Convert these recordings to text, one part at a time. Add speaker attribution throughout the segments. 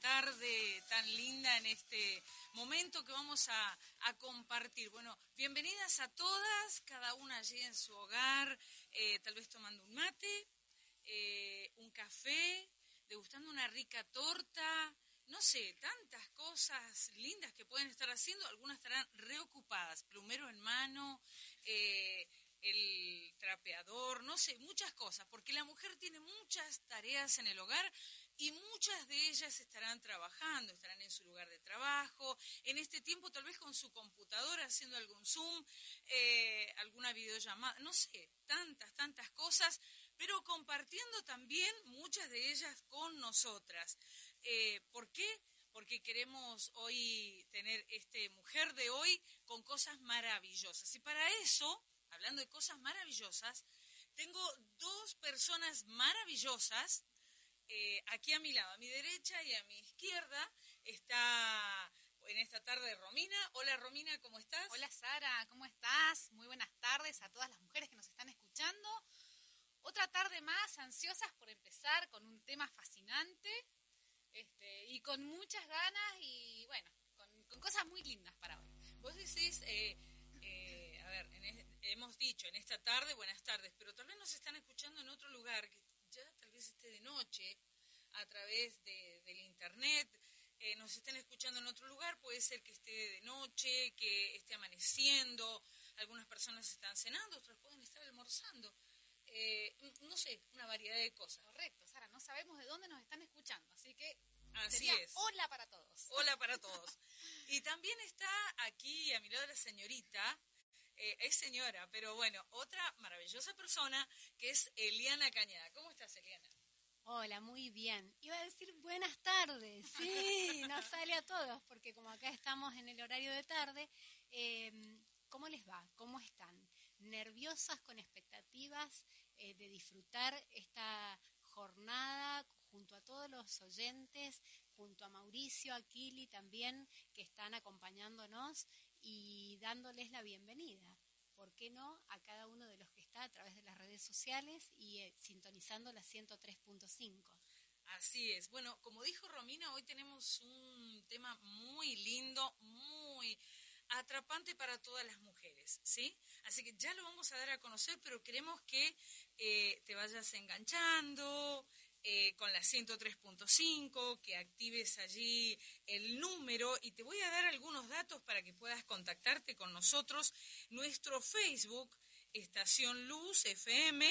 Speaker 1: tarde tan linda en este momento que vamos a, compartir. Bueno, bienvenidas a todas, cada una allí en su hogar, eh, tal vez tomando un mate, eh, un café, degustando una rica torta, no sé, tantas cosas lindas que pueden estar haciendo, algunas estarán reocupadas, plumero en mano, eh, el trapeador, no sé, muchas cosas, porque la mujer tiene muchas tareas en el hogar y muchas de ellas estarán trabajando, estarán en su lugar de trabajo, en este tiempo tal vez con su computadora haciendo algún Zoom, eh, alguna videollamada, no sé, tantas, tantas cosas, pero compartiendo también muchas de ellas con nosotras. Eh, ¿Por qué? Porque queremos hoy tener este mujer de hoy con cosas maravillosas. Y para eso hablando de cosas maravillosas, tengo dos personas maravillosas eh, aquí a mi lado, a mi derecha y a mi izquierda está en esta tarde Romina. Hola Romina, ¿cómo estás?
Speaker 2: Hola Sara, ¿cómo estás? Muy buenas tardes a todas las mujeres que nos están escuchando. Otra tarde más, ansiosas por empezar con un tema fascinante este, y con muchas ganas y bueno, con, cosas muy lindas para hoy.
Speaker 1: Vos decís, eh, eh, a ver, hemos dicho en esta tarde, buenas tardes, pero tal vez nos están escuchando en otro lugar, ya tal vez esté de noche, a través del internet, eh, nos estén escuchando en otro lugar, puede ser que esté de noche, que esté amaneciendo, algunas personas están cenando, otras pueden estar almorzando. Eh, no sé, una variedad de cosas.
Speaker 2: Correcto, Sara, no sabemos de dónde nos están escuchando, así que
Speaker 1: Así es.
Speaker 2: Hola para todos.
Speaker 1: Hola para todos. y también está aquí a mi lado la señorita eh, es señora, pero bueno, otra maravillosa persona que es Eliana Cañada. ¿Cómo estás, Eliana?
Speaker 3: Hola, muy bien. Iba a decir buenas tardes. Sí, nos sale a todos, porque como acá estamos en el horario de tarde, em, ¿cómo les va? ¿Cómo están? ¿Nerviosas con expectativas eh, de disfrutar esta jornada junto a todos los oyentes, junto a Mauricio, a Kili también, que están acompañándonos y dándoles la bienvenida. ¿Por qué no? A cada uno de los que está a través de las redes sociales y eh, sintonizando la 103.5.
Speaker 1: Así es. Bueno, como dijo Romina, hoy tenemos un tema muy lindo, muy atrapante para todas las mujeres, ¿sí? Así que ya lo vamos a dar a conocer, pero queremos que eh, te vayas enganchando, eh, con la 103.5, que actives allí el número y te voy a dar algunos datos para que puedas contactarte con nosotros. Nuestro Facebook, Estación Luz FM,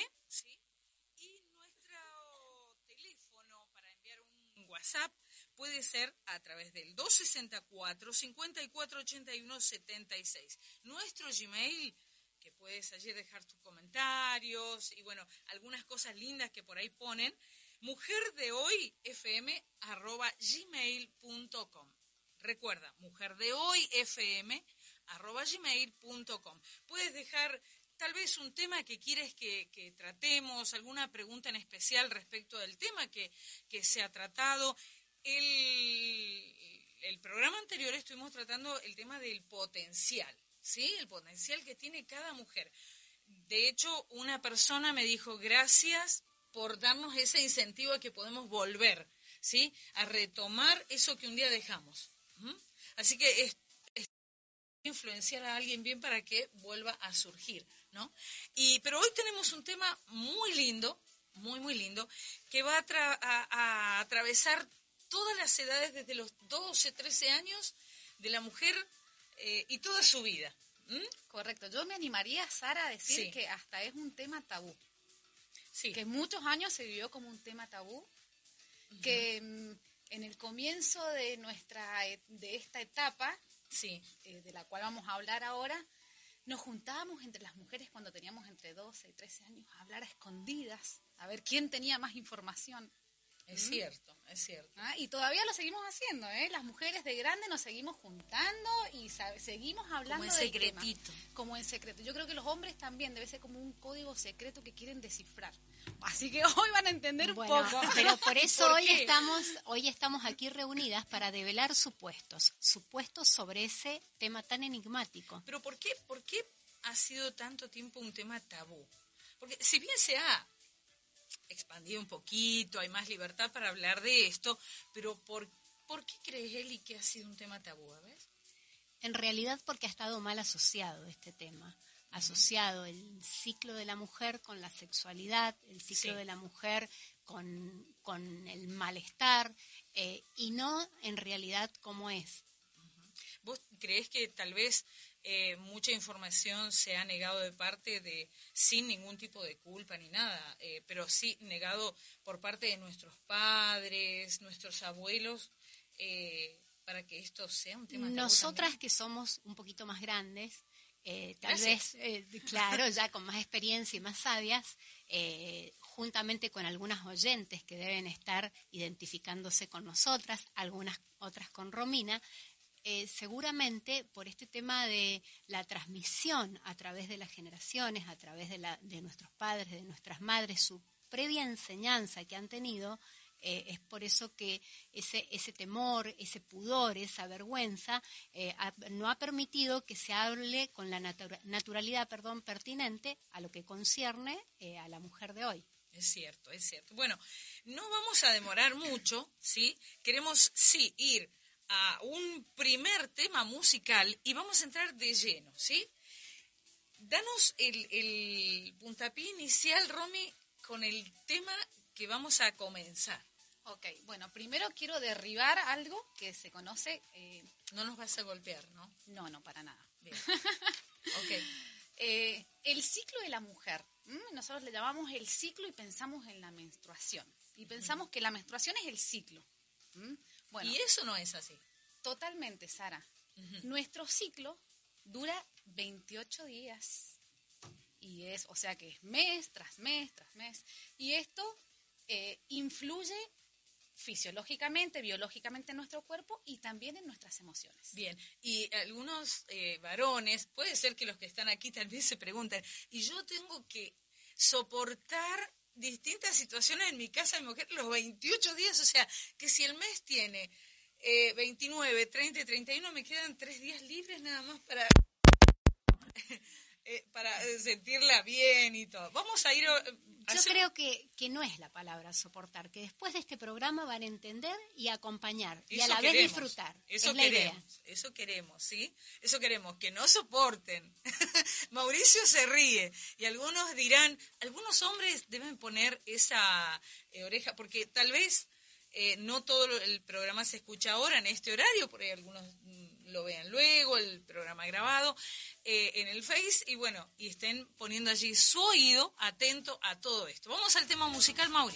Speaker 1: y nuestro teléfono para enviar un WhatsApp puede ser a través del 264 5481 76. Nuestro Gmail que puedes allí dejar tus comentarios y bueno, algunas cosas lindas que por ahí ponen mujer de hoy fm arroba gmail.com. Recuerda, mujer de hoy fm arroba gmail.com. Puedes dejar tal vez un tema que quieres que, tratemos, alguna pregunta en especial respecto del tema que, se ha tratado. El, el programa anterior estuvimos tratando el tema del potencial, ¿sí? El potencial que tiene cada mujer. De hecho, una persona me dijo, gracias por darnos ese incentivo a que podemos volver, ¿sí? A retomar eso que un día dejamos. Así que es, influenciar a alguien bien para que vuelva a surgir, ¿no? Y, pero hoy tenemos un tema muy lindo, muy, muy lindo, que va a, atravesar todas las edades desde los 12, 13 años de la mujer eh, y toda su vida.
Speaker 2: Correcto. Yo me animaría, Sara, a decir que hasta es un tema tabú que muchos años se vivió como un tema tabú, que mm, en el comienzo de nuestra e, de esta etapa, sí. Eh, de la cual vamos a hablar ahora, nos juntábamos entre las mujeres cuando teníamos entre 12 y 13 años a hablar a escondidas, a ver quién tenía más información.
Speaker 1: Es cierto, es cierto.
Speaker 2: Ah, y todavía lo seguimos haciendo, ¿eh? Las mujeres de grande nos seguimos juntando y seguimos hablando
Speaker 1: como en secretito.
Speaker 2: como en secreto. Yo creo que los hombres también debe ser como un código secreto que quieren descifrar. Así que hoy van a entender un poco.
Speaker 3: Pero por eso hoy estamos, hoy estamos aquí reunidas para develar supuestos, supuestos sobre ese tema tan enigmático.
Speaker 1: Pero ¿por qué, por qué ha sido tanto tiempo un tema tabú? Porque si bien se ha expandido un poquito, hay más libertad para hablar de esto, pero ¿por ¿Por qué crees, Eli, que ha sido un tema tabú? ¿ves?
Speaker 3: En realidad porque ha estado mal asociado este tema asociado el ciclo de la mujer con la sexualidad, el ciclo de la mujer con, el malestar eh, y no en realidad como es.
Speaker 1: ¿Vos crees que tal vez eh, mucha información se ha negado de parte de, sin ningún tipo de culpa ni nada, eh, pero sí negado por parte de nuestros padres, nuestros abuelos, para que esto sea un tema?
Speaker 3: Nosotras que somos un poquito más grandes, eh, tal vez, eh, claro, ya con más experiencia y más sabias, eh, juntamente con algunas oyentes que deben estar identificándose con nosotras, algunas otras con Romina, seguramente por este tema de la transmisión a través de las generaciones, a través de, la, de nuestros padres, de nuestras madres, su previa enseñanza que han tenido, eh, es por eso que ese, ese temor, ese pudor, esa vergüenza eh, no ha permitido que se hable con la naturalidad perdón, pertinente a lo que concierne eh, a la mujer de hoy.
Speaker 1: Es cierto, es cierto. Bueno, no vamos a demorar mucho, ¿sí? Queremos, sí, ir a un primer tema musical y vamos a entrar de lleno, ¿sí? Danos el, el puntapié inicial, Romy, con el tema que vamos a comenzar.
Speaker 2: Ok, bueno, primero quiero derribar algo que se conoce...
Speaker 1: Eh, no nos vas a golpear, ¿no?
Speaker 2: No, no, para nada. Bien. ok. Eh, el ciclo de la mujer. Nosotros le llamamos el ciclo y pensamos en la menstruación. Y pensamos que la menstruación es el ciclo.
Speaker 1: Bueno, y eso no es así.
Speaker 2: Totalmente, Sara. Nuestro ciclo dura 28 días. Y es, o sea que es mes tras mes tras mes. Y esto eh, influye fisiológicamente, biológicamente en nuestro cuerpo y también en nuestras emociones.
Speaker 1: Bien, y algunos eh, varones, puede ser que los que están aquí también se pregunten, ¿y yo tengo que soportar distintas situaciones en mi casa de mujer los 28 días? O sea, que si el mes tiene 29, 30 y 31, me quedan tres días libres nada más para... Eh, para sentirla bien y todo. Vamos a ir
Speaker 3: yo creo que, que, no es la palabra soportar, que después de este programa van a entender y acompañar y a la vez disfrutar.
Speaker 1: Eso
Speaker 3: es
Speaker 1: la queremos, idea. eso queremos, ¿sí? Eso queremos, que no soporten. Mauricio se ríe y algunos dirán, algunos hombres deben poner esa eh, oreja, porque tal vez eh, no todo el programa se escucha ahora en este horario, porque algunos lo vean luego, el programa grabado eh, en el Face y bueno, y estén poniendo allí su oído atento a todo esto. Vamos al tema musical, Mauri.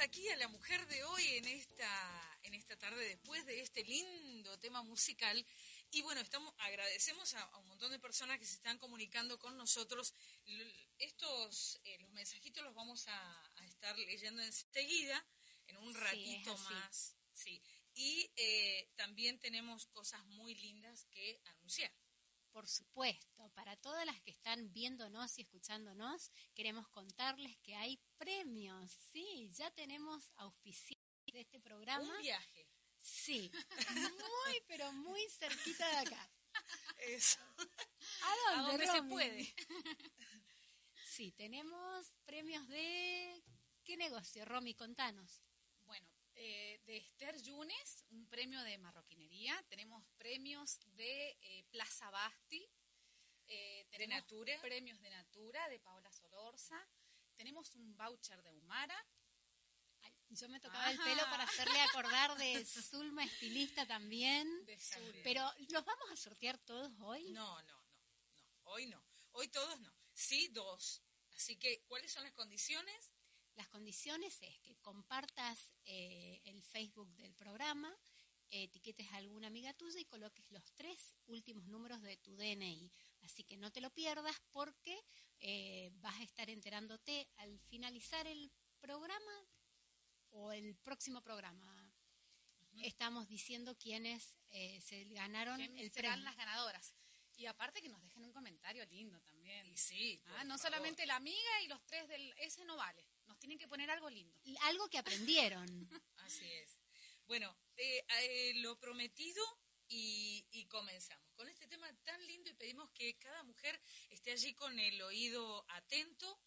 Speaker 1: Aquí a la mujer de hoy en esta, en esta tarde después de este lindo tema musical. Y bueno, estamos, agradecemos a, un montón de personas que se están comunicando con nosotros. Estos, eh, los mensajitos los vamos a, estar leyendo enseguida, en un ratito más. Sí. Y eh, también tenemos cosas muy lindas que anunciar.
Speaker 3: Por supuesto, para todas las que están viéndonos y escuchándonos, queremos contarles que hay premios. Sí, ya tenemos auspiciantes de este programa.
Speaker 1: Un viaje.
Speaker 3: Sí, muy, pero muy cerquita de acá.
Speaker 1: Eso.
Speaker 3: ¿A dónde,
Speaker 1: ¿A dónde se puede?
Speaker 3: Sí, tenemos premios de... ¿Qué negocio, Romy? Contanos.
Speaker 2: Eh, de Esther Yunes, un premio de marroquinería. Tenemos premios de eh, Plaza Basti.
Speaker 1: Eh, de Natura.
Speaker 2: Premios de Natura de Paola Solorza. Tenemos un voucher de Humara.
Speaker 3: yo me tocaba el pelo para hacerle acordar de Zulma Estilista también. Pero, ¿los vamos a sortear todos hoy?
Speaker 1: No, no, no, no. Hoy no. Hoy todos no. Sí, dos. Así que, ¿cuáles son las condiciones?
Speaker 3: Las condiciones es que compartas eh, el Facebook del programa, etiquetes a alguna amiga tuya y coloques los tres últimos números de tu DNI. Así que no te lo pierdas porque eh, vas a estar enterándote al finalizar el programa o el próximo programa. Estamos diciendo quiénes eh, se ganaron el
Speaker 2: serán las ganadoras. Y aparte que nos dejen un comentario lindo también.
Speaker 1: Y sí.
Speaker 2: Ah, no solamente la amiga y los tres del... Ese no vale tienen que poner algo lindo.
Speaker 3: Algo que aprendieron.
Speaker 1: Así es. Bueno, eh, eh, lo prometido y, comenzamos con este tema tan lindo y pedimos que cada mujer esté allí con el oído atento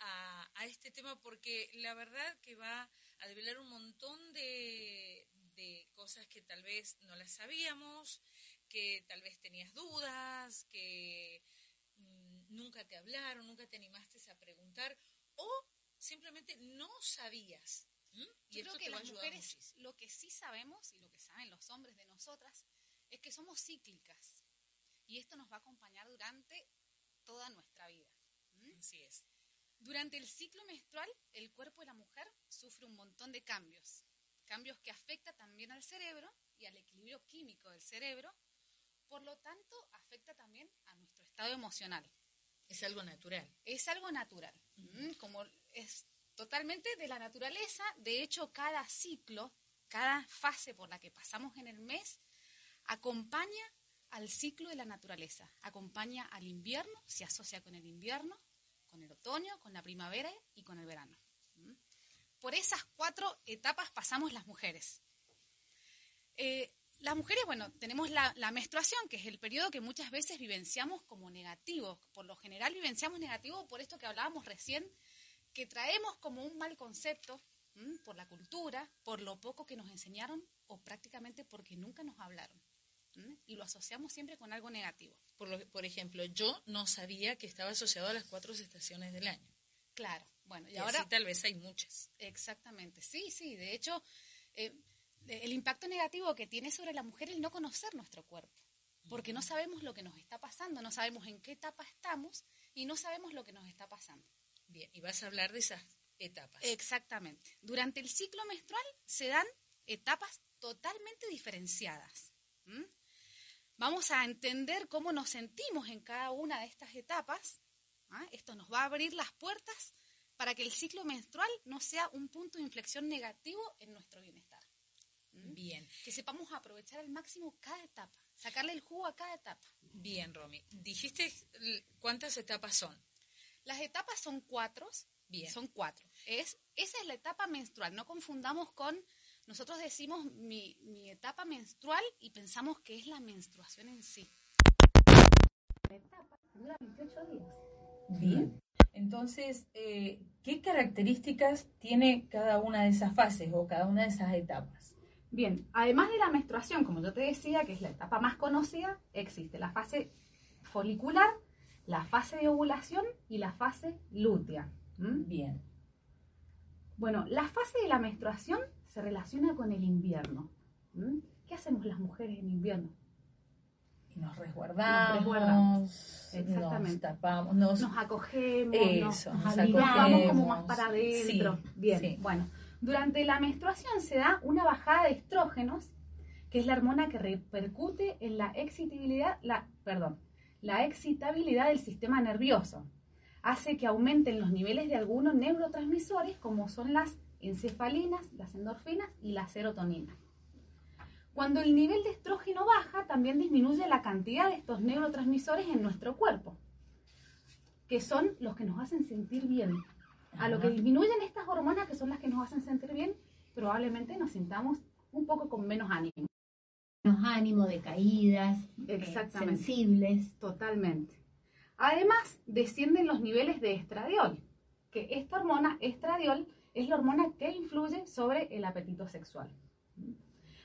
Speaker 1: a, este tema porque la verdad que va a develar un montón de, de cosas que tal vez no las sabíamos, que tal vez tenías dudas, que mm, nunca te hablaron, nunca te animaste a preguntar o simplemente no sabías.
Speaker 2: Y Yo creo que las mujeres lo que sí sabemos y lo que saben los hombres de nosotras es que somos cíclicas y esto nos va a acompañar durante toda nuestra vida.
Speaker 1: Así es.
Speaker 2: Durante el ciclo menstrual, el cuerpo de la mujer sufre un montón de cambios, cambios que afectan también al cerebro y al equilibrio químico del cerebro, por lo tanto afecta también a nuestro estado emocional.
Speaker 1: Es algo natural.
Speaker 2: Es algo natural. Como es totalmente de la naturaleza. De hecho, cada ciclo, cada fase por la que pasamos en el mes, acompaña al ciclo de la naturaleza. Acompaña al invierno, se asocia con el invierno, con el otoño, con la primavera y con el verano. Por esas cuatro etapas pasamos las mujeres. Eh, las mujeres, bueno, tenemos la, menstruación, que es el periodo que muchas veces vivenciamos como negativo. Por lo general vivenciamos negativo por esto que hablábamos recién, que traemos como un mal concepto por la cultura, por lo poco que nos enseñaron o prácticamente porque nunca nos hablaron. Y lo asociamos siempre con algo negativo.
Speaker 1: Por, por ejemplo, yo no sabía que estaba asociado a las cuatro estaciones del año.
Speaker 2: Claro, bueno, y, ahora...
Speaker 1: tal vez hay muchas.
Speaker 2: Exactamente, sí, sí, de hecho... Eh, el impacto negativo que tiene sobre la mujer el no conocer nuestro cuerpo, porque no sabemos lo que nos está pasando, no sabemos en qué etapa estamos y no sabemos lo que nos está pasando.
Speaker 1: Bien, y vas a hablar de esas etapas.
Speaker 2: Exactamente. Durante el ciclo menstrual se dan etapas totalmente diferenciadas. Vamos a entender cómo nos sentimos en cada una de estas etapas. ¿ah? Esto nos va a abrir las puertas para que el ciclo menstrual no sea un punto de inflexión negativo en nuestro bienestar.
Speaker 1: Bien.
Speaker 2: Que sepamos aprovechar al máximo cada etapa, sacarle el jugo a cada etapa.
Speaker 1: Bien, Romy. ¿Dijiste cuántas etapas son?
Speaker 2: Las etapas son cuatro.
Speaker 1: Bien.
Speaker 2: Son cuatro. Es, esa es la etapa menstrual. No confundamos con, nosotros decimos mi, etapa menstrual y pensamos que es la menstruación en sí.
Speaker 1: La etapa dura 28 días. Bien. Entonces, eh, ¿qué características tiene cada una de esas fases o cada una de esas etapas?
Speaker 2: Bien, además de la menstruación, como yo te decía, que es la etapa más conocida, existe la fase folicular, la fase de ovulación y la fase lútea.
Speaker 1: Bien.
Speaker 2: Bueno, la fase de la menstruación se relaciona con el invierno. ¿Qué hacemos las mujeres en invierno?
Speaker 1: nos resguardamos, nos tapamos, nos,
Speaker 2: acogemos, nos, nos como más para adentro. Bien, bueno. Durante la menstruación se da una bajada de estrógenos, que es la hormona que repercute en la excitabilidad, la, perdón, la excitabilidad del sistema nervioso. Hace que aumenten los niveles de algunos neurotransmisores, como son las encefalinas, las endorfinas y la serotonina. Cuando el nivel de estrógeno baja, también disminuye la cantidad de estos neurotransmisores en nuestro cuerpo, que son los que nos hacen sentir bien. A lo que disminuyen estas hormonas, que son las que nos hacen sentir bien, probablemente nos sintamos un poco con menos ánimo.
Speaker 3: Ánimo, de caídas, eh, sensibles.
Speaker 2: Totalmente. Además, descienden los niveles de estradiol, que esta hormona, estradiol, es la hormona que influye sobre el apetito sexual.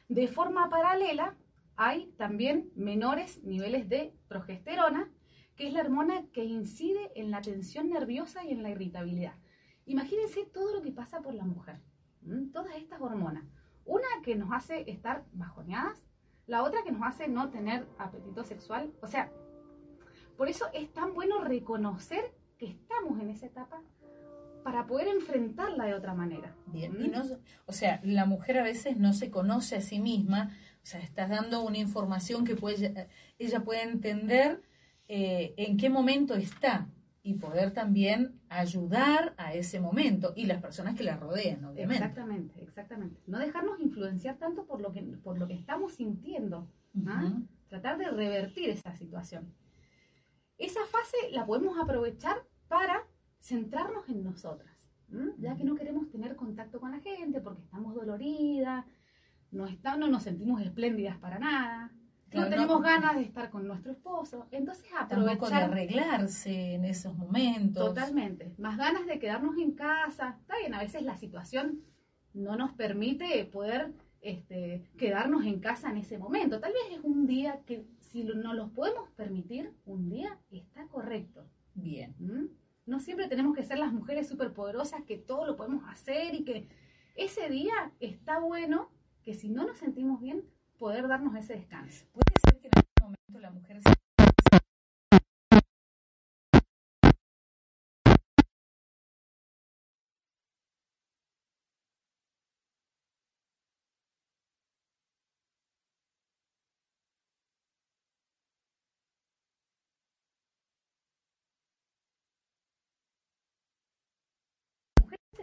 Speaker 2: De forma paralela, hay también menores niveles de progesterona, que es la hormona que incide en la tensión nerviosa y en la irritabilidad. Imagínense todo lo que pasa por la mujer, todas estas hormonas. Una que nos hace estar bajoneadas, la otra que nos hace no tener apetito sexual. O sea, por eso es tan bueno reconocer que estamos en esa etapa para poder enfrentarla de otra manera.
Speaker 1: Bien, y no, o sea, la mujer a veces no se conoce a sí misma, o sea, estás dando una información que puede, ella puede entender eh, en qué momento está y poder también ayudar a ese momento y las personas que la rodean, obviamente.
Speaker 2: Exactamente, exactamente. No dejarnos influenciar tanto por lo que, por lo que estamos sintiendo, ¿ah? tratar de revertir esa situación. Esa fase la podemos aprovechar para centrarnos en nosotras, ya que no queremos tener contacto con la gente porque estamos doloridas, no, no nos sentimos espléndidas para nada, no tenemos ganas de estar con nuestro esposo, entonces aprovechar...
Speaker 1: de arreglarse en esos momentos.
Speaker 2: Totalmente, más ganas de quedarnos en casa, está bien, a veces la situación no nos permite poder este, quedarnos en casa en ese momento, tal vez es un día que si no los podemos permitir, un día está correcto.
Speaker 1: Bien.
Speaker 2: No siempre tenemos que ser las mujeres superpoderosas que todo lo podemos hacer y que ese día está bueno que si no nos sentimos bien, poder darnos ese descanso.
Speaker 1: Puede ser que en algún momento la mujer se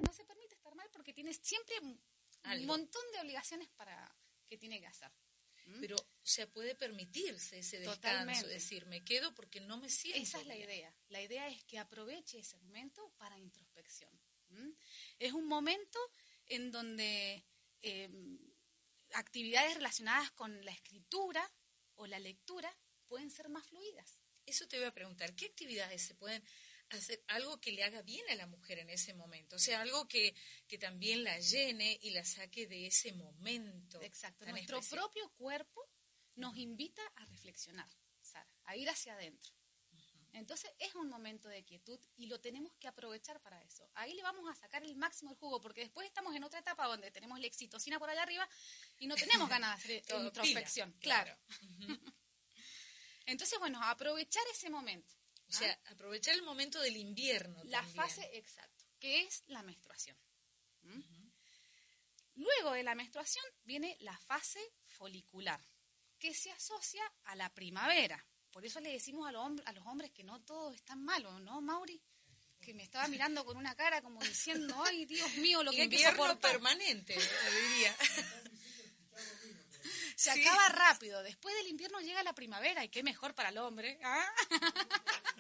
Speaker 4: no se permite estar mal porque tiene siempre un montón de obligaciones para que tiene que hacer.
Speaker 5: ¿Mm? Pero se puede permitirse ese descanso, decir, me quedo porque no me siento.
Speaker 4: Esa es la idea. La idea es que aproveche ese momento para introspección. Es un momento en donde em, actividades relacionadas con la escritura o la lectura pueden ser más fluidas.
Speaker 5: Eso te voy a preguntar, ¿qué actividades se pueden hacer algo que le haga bien a la mujer en ese momento, o sea, algo que, que también la llene y la saque de ese momento.
Speaker 4: Exacto, nuestro propio cuerpo nos invita a reflexionar, Sara, a ir hacia adentro. Entonces es un momento de quietud y lo tenemos que aprovechar para eso. Ahí le vamos a sacar el máximo el jugo, porque después estamos en otra etapa donde tenemos la excitocina por allá arriba y no tenemos ganas de hacer introspección. claro. Entonces, bueno, aprovechar ese momento.
Speaker 5: O sea, aprovechar el momento del invierno.
Speaker 4: La fase, exacto, que es la menstruación. ¿Mm? Luego de la menstruación viene la fase folicular, que se asocia a la primavera. Por eso le decimos a los, hombres, a los hombres que no todo es tan malo, ¿no, Mauri? Que me estaba mirando con una cara como diciendo, ay, Dios mío, lo que hay que soportar.
Speaker 5: permanente, diría.
Speaker 4: Se acaba rápido. Después del invierno llega la primavera y qué mejor para el hombre. ¿ah?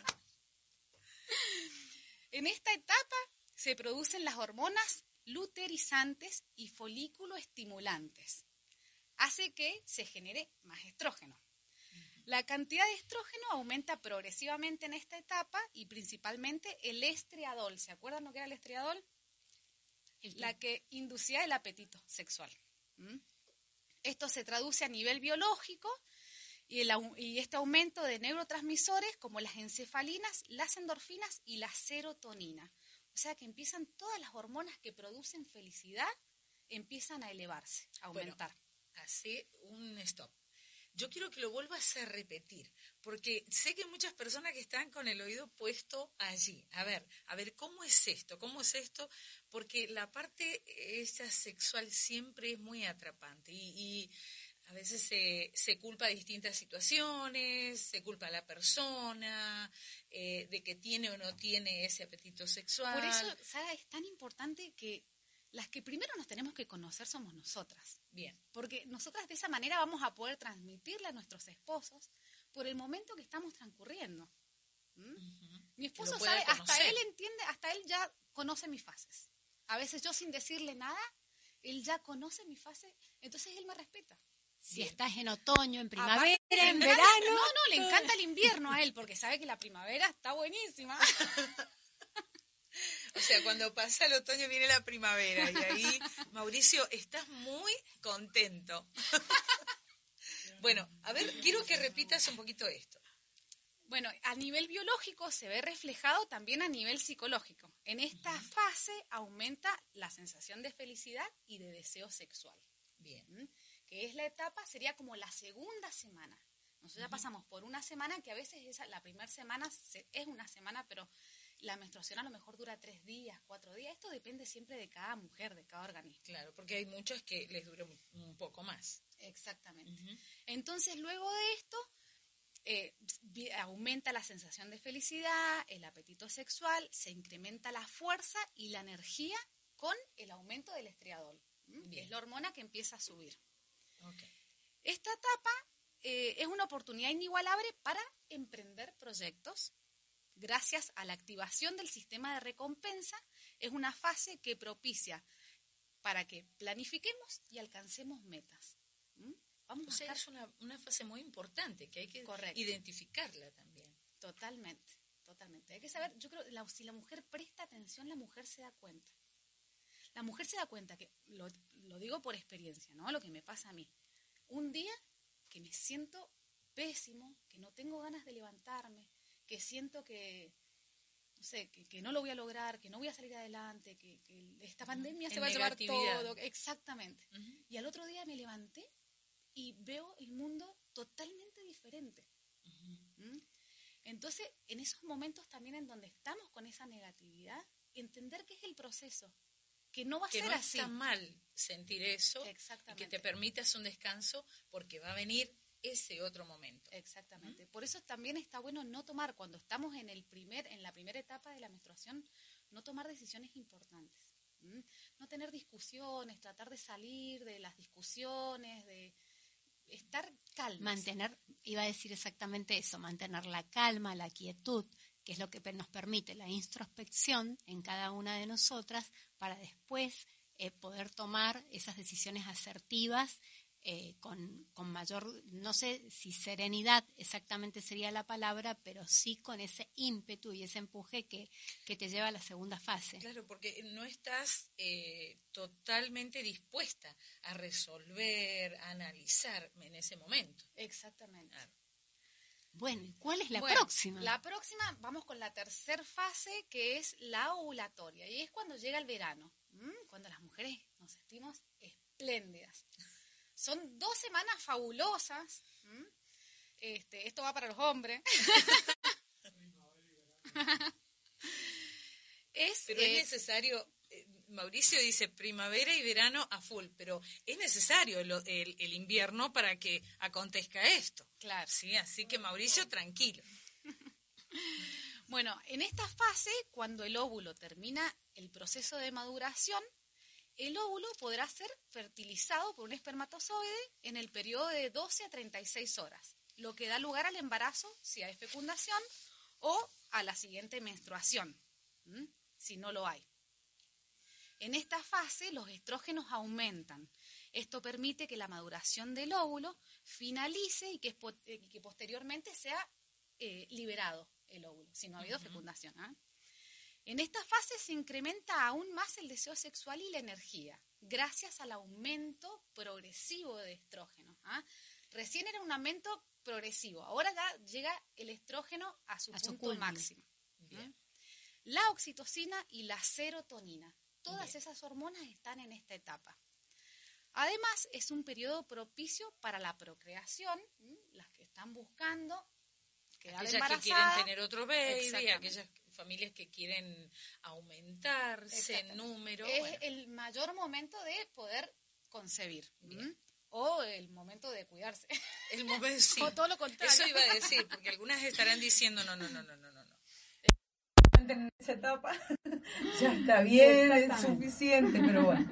Speaker 4: en esta etapa se producen las hormonas luterizantes y folículo estimulantes. Hace que se genere más estrógeno. La cantidad de estrógeno aumenta progresivamente en esta etapa y principalmente el estriadol. ¿Se acuerdan lo que era el estriadol? La que inducía el apetito sexual. Esto se traduce a nivel biológico y, este aumento de neurotransmisores como las encefalinas, las endorfinas y la serotonina. O sea que empiezan todas las hormonas que producen felicidad, empiezan a elevarse, a aumentar.
Speaker 5: así un stop.
Speaker 1: yo quiero que lo vuelvas a repetir, porque sé que muchas personas que están con el oído puesto allí. A ver, a ver, ¿cómo es esto? ¿Cómo es esto? Porque la parte esta sexual siempre es muy atrapante y, a veces se, se, culpa de distintas situaciones, se culpa a la persona, eh, de que tiene o no tiene ese apetito sexual.
Speaker 2: Por eso, Sara, es tan importante que las que primero nos tenemos que conocer somos nosotras.
Speaker 1: Bien.
Speaker 2: Porque nosotras de esa manera vamos a poder transmitirle a nuestros esposos por el momento que estamos transcurriendo. ¿Mm? Mi esposo sabe, hasta él entiende, hasta él ya conoce mis fases. A veces yo sin decirle nada, él ya conoce mi fase, entonces él me respeta.
Speaker 3: Si estás en otoño, en primavera, en verano. No,
Speaker 2: no, le encanta el invierno a él porque sabe que la primavera está buenísima.
Speaker 1: O sea, cuando pasa el otoño viene la primavera y ahí, Mauricio, estás muy contento. Bueno, a ver, quiero que repitas un poquito esto.
Speaker 2: Bueno, a nivel biológico se ve reflejado también a nivel psicológico. En esta fase aumenta la sensación de felicidad y de deseo sexual.
Speaker 1: Bien.
Speaker 2: Que es la etapa, sería como la segunda semana. Nosotros ya pasamos por una semana que a veces esa, la primera semana es una semana, pero la menstruación a lo mejor dura tres días, cuatro días. Esto depende siempre de cada mujer, de cada organismo.
Speaker 1: Claro, porque hay muchas que les dura un poco más.
Speaker 2: Exactamente. Entonces, luego de esto, eh, aumenta la sensación de felicidad, el apetito sexual, se incrementa la fuerza y la energía con el aumento del estriadol, que es la hormona que empieza a subir. Esta etapa eh, es una oportunidad inigualable para emprender proyectos gracias a la activación del sistema de recompensa, es una fase que propicia para que planifiquemos y alcancemos metas.
Speaker 1: ¿Mm? Vamos a es una, fase muy importante que hay que identificarla también.
Speaker 2: Totalmente, totalmente. Hay que saber, yo creo, si la mujer presta atención, la mujer se da cuenta. La mujer se da cuenta que, lo, lo digo por experiencia, ¿no? Lo que me pasa a mí. Un día que me siento pésimo, que no tengo ganas de levantarme, que siento que, no sé, que, no lo voy a lograr, que no voy a salir adelante, que, esta pandemia se va a llevar todo. Exactamente. Y al otro día me levanté y veo el mundo totalmente diferente. ¿Mm? Entonces, en esos momentos también en donde estamos con esa negatividad, entender que es el proceso, que no va a
Speaker 1: ser
Speaker 2: no así.
Speaker 1: está mal sentir eso y que te permitas un descanso porque va a venir ese otro momento.
Speaker 2: Exactamente. Por eso también está bueno no tomar, cuando estamos en, el primer, en la primera etapa de la menstruación, no tomar decisiones importantes. No tener discusiones, tratar de salir de las discusiones, de estar calma.
Speaker 3: Mantener, iba a decir exactamente eso, mantener la calma, la quietud, que es lo que nos permite la introspección en cada una de nosotras para después eh, poder tomar esas decisiones asertivas eh, con, con, mayor, no sé si serenidad exactamente sería la palabra, pero sí con ese ímpetu y ese empuje que, que te lleva a la segunda fase.
Speaker 1: Claro, porque no estás eh, totalmente dispuesta a resolver, a analizar en ese momento.
Speaker 2: Exactamente.
Speaker 3: Bueno, ¿y cuál es la próxima?
Speaker 2: La próxima, vamos con la tercera fase, que es la ovulatoria, y es cuando llega el verano, cuando las mujeres nos sentimos espléndidas. Son dos semanas fabulosas. Este, esto va para los hombres.
Speaker 1: es, pero es eh, necesario, Mauricio dice primavera y verano a full, pero es necesario el, invierno para que acontezca esto.
Speaker 2: Claro.
Speaker 1: ¿sí? Así que Mauricio, tranquilo.
Speaker 2: bueno, en esta fase, cuando el óvulo termina el proceso de maduración, el óvulo podrá ser fertilizado por un espermatozoide en el periodo de 12 a 36 horas, lo que da lugar al embarazo si hay fecundación o a la siguiente menstruación, si no lo hay. En esta fase los estrógenos aumentan. Esto permite que la maduración del óvulo finalice y que, eh, posteriormente sea eh, liberado el óvulo, si no ha habido fecundación. ¿ah? En esta fase se incrementa aún más el deseo sexual y la energía, gracias al aumento progresivo de estrógeno. ¿ah? Recién era un aumento progresivo, ahora ya llega el estrógeno a su punto máximo. La oxitocina y la serotonina, todas esas hormonas están en esta etapa.
Speaker 6: Además, es un periodo propicio para la procreación, las que están buscando
Speaker 7: quedar aquellas que quieren tener otro baby, aquellas familias que quieren aumentarse en número.
Speaker 6: Es el mayor momento de poder concebir. O el momento de cuidarse.
Speaker 7: El momento, sí.
Speaker 6: O todo lo contrario.
Speaker 7: Eso iba a decir, porque algunas estarán diciendo, no, no, no, no, no, no.
Speaker 1: En esa etapa ya está bien, es suficiente, pero bueno.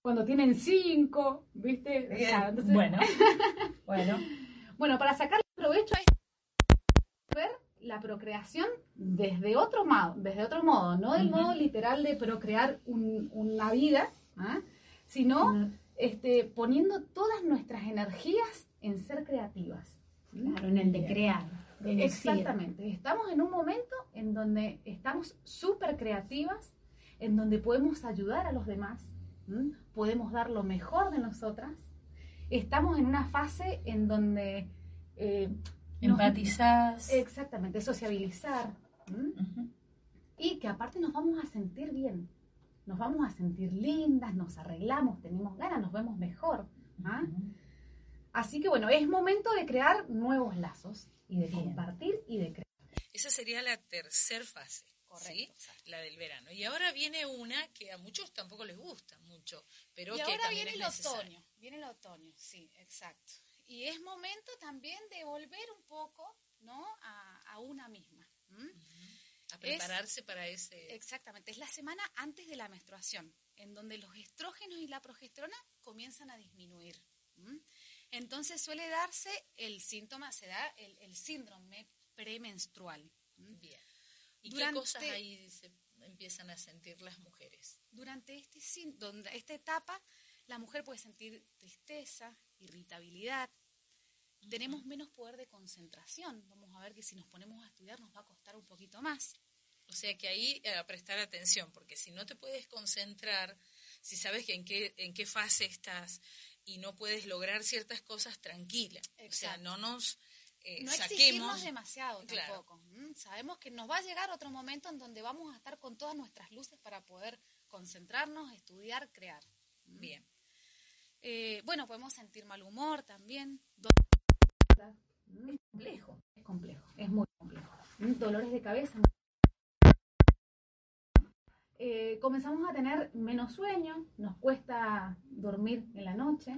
Speaker 2: Cuando tienen cinco, ¿viste?
Speaker 1: Bueno, bueno.
Speaker 2: Bueno, para sacar provecho es ver la procreación desde otro modo, desde otro modo, no del modo literal de procrear una vida, ¿ah? sino este, poniendo todas nuestras energías en ser creativas.
Speaker 3: Claro, en el de crear.
Speaker 2: Exactamente. Estamos en un momento en donde estamos súper creativas, en donde podemos ayudar a los demás, podemos dar lo mejor de nosotras. Estamos en una fase en donde...
Speaker 1: Eh, Empatizás.
Speaker 2: exactamente, sociabilizar. Y que aparte nos vamos a sentir bien nos vamos a sentir lindas, nos arreglamos, tenemos ganas, nos vemos mejor. ¿ah? Así que bueno, es momento de crear nuevos lazos y de compartir y de crear.
Speaker 7: Esa sería la tercera fase. Correcto, la del verano. Y ahora viene una que a muchos tampoco les gusta mucho, pero
Speaker 6: y
Speaker 7: que
Speaker 6: ahora viene el otoño, viene el otoño, sí, exacto. Y es momento también de volver un poco, ¿no? A, una misma.
Speaker 7: A prepararse para ese.
Speaker 6: Exactamente, es la semana antes de la menstruación, en donde los estrógenos y la progesterona comienzan a disminuir. Entonces suele darse el síntoma, se da el, síndrome premenstrual.
Speaker 7: Bien. ¿Y qué cosas ahí se empiezan a sentir las mujeres?
Speaker 6: Durante este, esta etapa, la mujer puede sentir tristeza, irritabilidad, tenemos menos poder de concentración. Vamos a ver que si nos ponemos a estudiar nos va a costar un poquito más.
Speaker 7: O sea que ahí a prestar atención, porque si no te puedes concentrar, si sabes que en qué, en qué fase estás y no puedes lograr ciertas cosas tranquila. O sea, no nos eh,
Speaker 6: no exigimos demasiado tampoco. Sabemos que nos va a llegar otro momento en donde vamos a estar con todas nuestras luces para poder concentrarnos, estudiar, crear.
Speaker 7: Bien.
Speaker 6: Eh, bueno, podemos sentir mal humor también.
Speaker 2: Es complejo, es complejo, es muy complejo. Dolores de cabeza. Eh, comenzamos a tener menos sueño, nos cuesta dormir en la noche,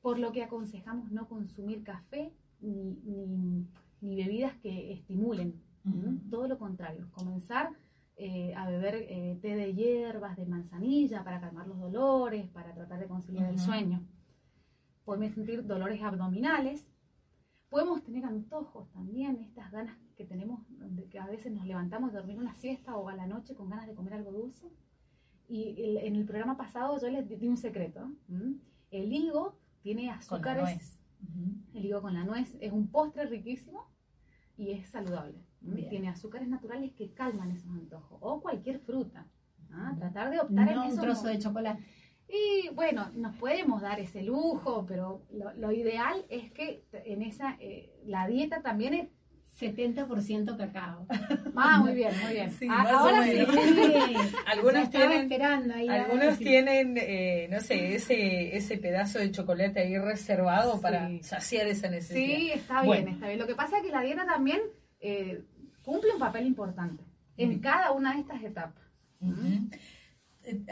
Speaker 2: por lo que aconsejamos no consumir café ni, bebidas que estimulen, todo lo contrario, comenzar eh, a beber eh, té de hierbas, de manzanilla para calmar los dolores, para tratar de conciliar el sueño. Podemos sentir dolores abdominales, Podemos tener antojos también, estas ganas que tenemos, de que a veces nos levantamos a dormir una siesta o a la noche con ganas de comer algo dulce. Y en el programa pasado yo les di un secreto. El higo tiene azúcares. El higo con la nuez es un postre riquísimo y es saludable. Tiene azúcares naturales que calman esos antojos. O cualquier fruta. ¿ah? Tratar de optar en
Speaker 3: un trozo de chocolate.
Speaker 2: Y bueno, nos podemos dar ese lujo, pero lo, ideal es que en esa, eh, la dieta también es
Speaker 3: 70% cacao.
Speaker 2: Ah, muy bien, muy bien.
Speaker 1: Ah, ahora sí. algunos tienen, algunos tienen eh, no sé, ese, ese pedazo de chocolate ahí reservado para saciar esa necesidad.
Speaker 2: Sí, está bien, está bien. Lo que pasa es que la dieta también eh, cumple un papel importante en cada una de estas etapas.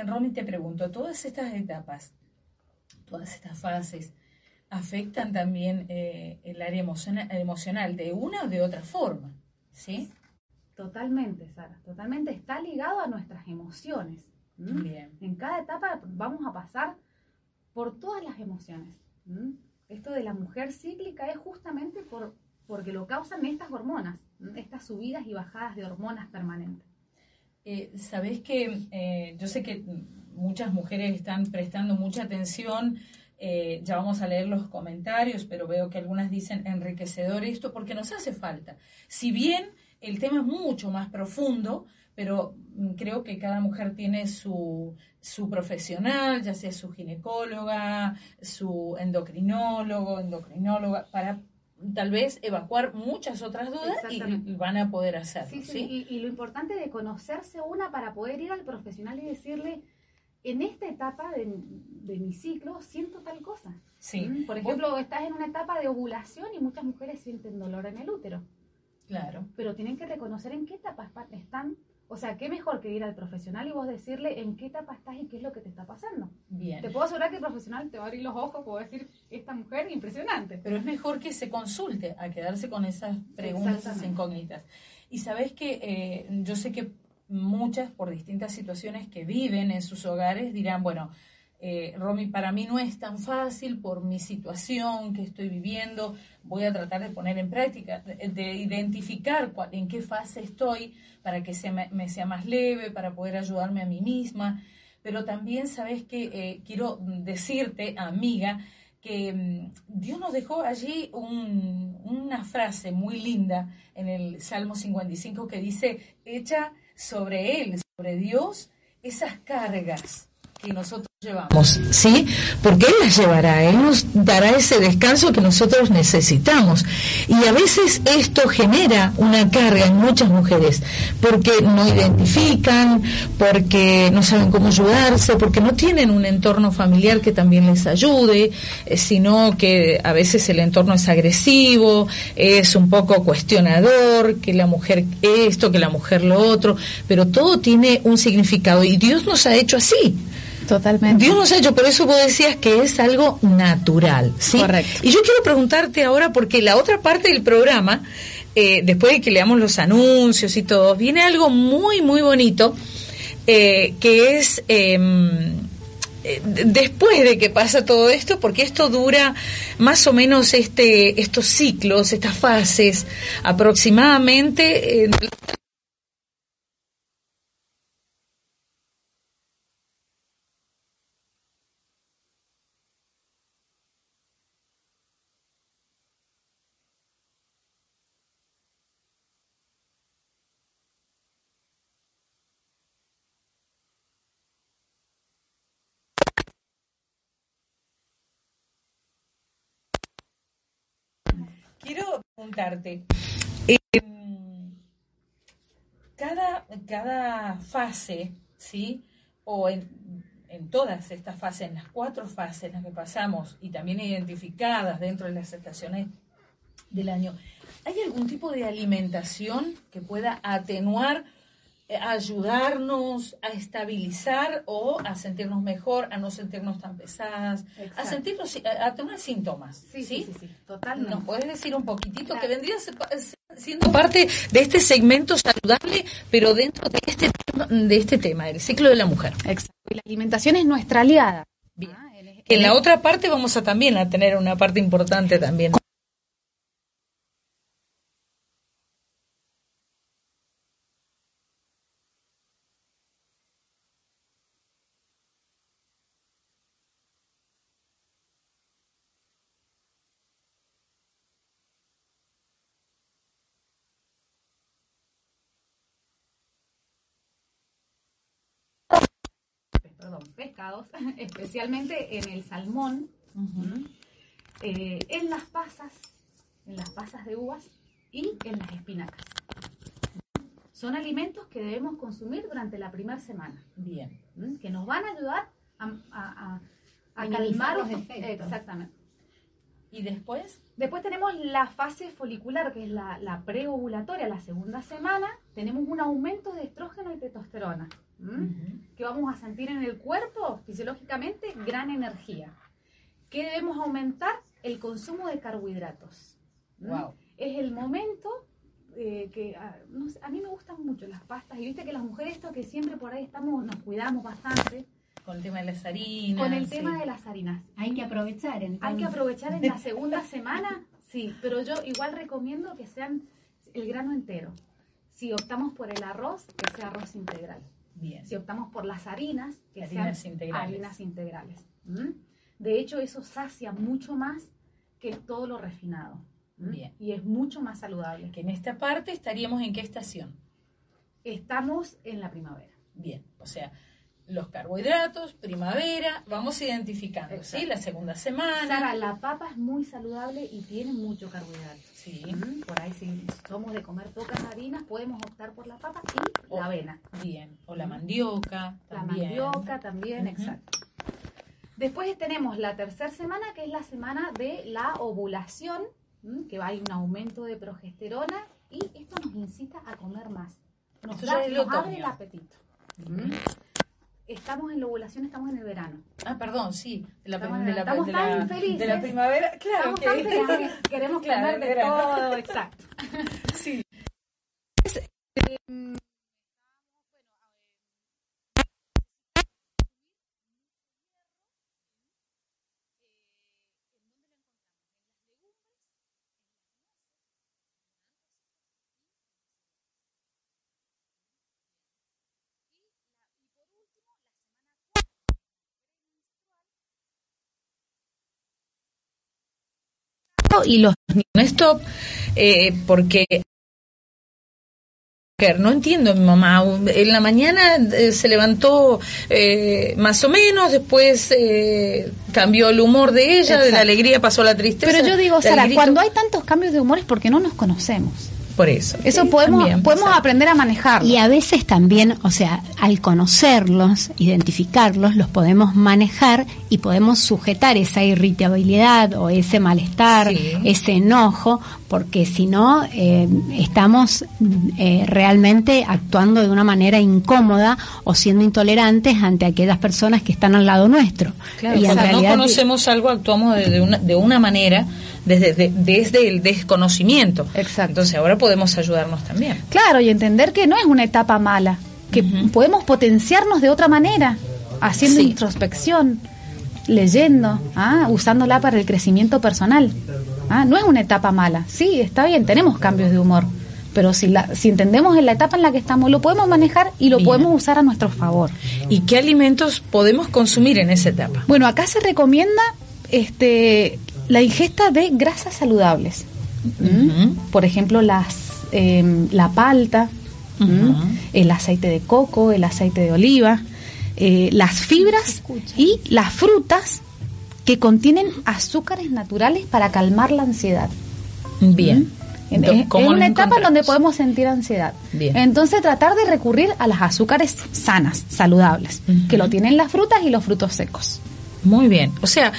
Speaker 1: Romy, te pregunto, todas estas etapas, todas estas fases, afectan también eh, el área emocional, de una o de otra forma, ¿sí?
Speaker 2: Totalmente, Sara, totalmente. Está ligado a nuestras emociones. Bien. En cada etapa vamos a pasar por todas las emociones. Esto de la mujer cíclica es justamente por, porque lo causan estas hormonas, estas subidas y bajadas de hormonas permanentes.
Speaker 1: Eh, Sabés que eh, yo sé que muchas mujeres están prestando mucha atención, eh, ya vamos a leer los comentarios, pero veo que algunas dicen enriquecedor esto porque nos hace falta. Si bien el tema es mucho más profundo, pero mm, creo que cada mujer tiene su, su profesional, ya sea su ginecóloga, su endocrinólogo, endocrinóloga, para tal vez evacuar muchas otras dudas y, van a poder hacerlo.
Speaker 2: Sí, Y, lo importante de conocerse una para poder ir al profesional y decirle, en esta etapa de, mi ciclo siento tal cosa. Sí. ¿Mm? Por ejemplo, estás en una etapa de ovulación y muchas mujeres sienten dolor en el útero.
Speaker 1: Claro.
Speaker 2: Pero tienen que reconocer en qué etapa están. O sea, qué mejor que ir al profesional y vos decirle en qué etapa estás y qué es lo que te está pasando. Bien. Te puedo asegurar que el profesional te va a abrir los ojos, puedo decir, esta mujer impresionante.
Speaker 1: Pero es mejor que se consulte a quedarse con esas preguntas, esas incógnitas. Y sabes que eh, yo sé que muchas, por distintas situaciones que viven en sus hogares, dirán, bueno, eh, Romy, para mí no es tan fácil por mi situación que estoy viviendo, voy a tratar de poner en práctica, de, identificar en qué fase estoy para que me, sea más leve, para poder ayudarme a mí misma. Pero también sabes que eh, quiero decirte, amiga, que mm, Dios nos dejó allí una frase muy linda en el Salmo 55 que dice, echa sobre Él, sobre Dios, esas cargas que nosotros llevamos, ¿sí? Porque Él las llevará, Él nos dará ese descanso que nosotros necesitamos. Y a veces esto genera una carga en muchas mujeres, porque no identifican, porque no saben cómo ayudarse, porque no tienen un entorno familiar que también les ayude, eh, sino que a veces el entorno es agresivo, es un poco cuestionador, que la mujer esto, que la mujer lo otro, pero todo tiene un significado y Dios nos ha hecho así.
Speaker 8: Totalmente.
Speaker 1: Dios nos ha hecho, por eso vos decías que es algo natural, ¿sí? Correcto. Y yo quiero preguntarte ahora, porque la otra parte del programa, eh, después de que leamos los anuncios y todo, viene algo muy, muy bonito, eh, que es... Em, eh, después de que pasa todo esto, porque esto dura más o menos este, estos ciclos, estas fases, aproximadamente em, cada, cada fase, ¿sí? O en, todas estas fases, en las cuatro fases en las que pasamos y también identificadas dentro de las estaciones del año, ¿hay algún tipo de alimentación que pueda atenuar eh, ayudarnos a estabilizar o a sentirnos mejor, a no sentirnos tan pesadas, a sentirnos, a, tener síntomas. Sí, sí, sí, sí, totalmente. ¿Nos puedes decir un poquitito que vendría siendo parte de este segmento saludable, pero dentro de este, de este tema, el ciclo de la mujer?
Speaker 2: Exacto. Y la alimentación es nuestra aliada.
Speaker 1: Bien. Ah, en la otra parte vamos a también a tener una parte importante también.
Speaker 2: Pescados, especialmente en el salmón, eh, en las pasas, en las pasas de uvas y en las espinacas. Son alimentos que debemos consumir durante la primera semana. Bien. Que nos van a ayudar a, calmar los efectos. Exactamente.
Speaker 1: ¿Y después?
Speaker 2: Después tenemos la fase folicular, que es la, la preovulatoria, la segunda semana. Tenemos un aumento de estrógeno y testosterona que vamos a sentir en el cuerpo fisiológicamente gran energía. ¿Qué debemos aumentar? El consumo de carbohidratos. Es el momento eh, que ah, a mí me gustan mucho las pastas y viste que las mujeres esto que siempre por ahí estamos nos cuidamos bastante
Speaker 1: con el tema de las harinas
Speaker 2: con el tema de las harinas
Speaker 3: hay que aprovechar
Speaker 2: hay que aprovechar en la segunda semana sí pero yo igual recomiendo que sean el grano entero si optamos por el arroz que sea arroz integral si optamos por las harinas, que sean harinas integrales. De hecho, eso sacia mucho más que todo lo refinado. Bien. Y es mucho más saludable.
Speaker 1: Que en esta parte estaríamos en qué estación?
Speaker 2: Estamos en la primavera.
Speaker 1: Bien, o sea, los carbohidratos, primavera, vamos identificando, ¿sí? La segunda semana.
Speaker 9: Sara, la papa es muy saludable y tiene mucho carbohidrato. Sí. Mm, por ahí si somos de comer pocas harinas, podemos optar por la papa y la avena.
Speaker 1: Bien, o la mandioca.
Speaker 9: La mandioca también, exacto. Después tenemos la tercera semana, que es la semana de la ovulación, que va a un aumento de progesterona y esto nos incita a comer más. Nos, da, nos abre el apetito estamos en la ovulación, estamos en el verano.
Speaker 1: Ah, perdón, sí.
Speaker 9: De la, estamos, de la, estamos de tan felices. De la primavera, claro. Estamos tan felices. Queremos comer de todo, exacto. sí. Eh,
Speaker 1: y los no stop eh, porque no entiendo mi mamá en la mañana eh, se levantó eh, más o menos después cambió el humor de ella de la alegría pasó a la tristeza
Speaker 2: pero yo digo Sara cuando hay tantos cambios de humor es porque no nos conocemos
Speaker 1: por eso.
Speaker 2: Eso podemos, podemos aprender a manejar.
Speaker 3: Y a veces también, o sea, al conocerlos, identificarlos, los podemos manejar y podemos sujetar esa irritabilidad o ese malestar, ese enojo, porque si no, eh, estamos eh, realmente actuando de una manera incómoda o siendo intolerantes ante aquellas personas que están al lado nuestro.
Speaker 1: y cuando no conocemos algo, actuamos de, una, de una manera desde, desde el desconocimiento. Exacto. Entonces ahora podemos ayudarnos también.
Speaker 2: Claro, y entender que no es una etapa mala, que podemos potenciarnos de otra manera, haciendo introspección, leyendo, ¿ah? usándola para el crecimiento personal. ¿ah? No es una etapa mala, sí, está bien, tenemos cambios de humor, pero si, la, si entendemos en la etapa en la que estamos, lo podemos manejar y lo podemos usar a nuestro favor.
Speaker 1: ¿Y qué alimentos podemos consumir en esa etapa?
Speaker 2: Bueno, acá se recomienda este, la ingesta de grasas saludables. Por ejemplo, las, em, la palta, el aceite de coco, el aceite de oliva, eh, las fibras y las frutas que contienen azúcares naturales para calmar la ansiedad.
Speaker 1: Bien.
Speaker 2: En, es, una etapa en donde podemos sentir ansiedad. Entonces tratar de recurrir a las azúcares sanas, saludables, que lo tienen las frutas y los frutos secos.
Speaker 1: Muy bien. O sea,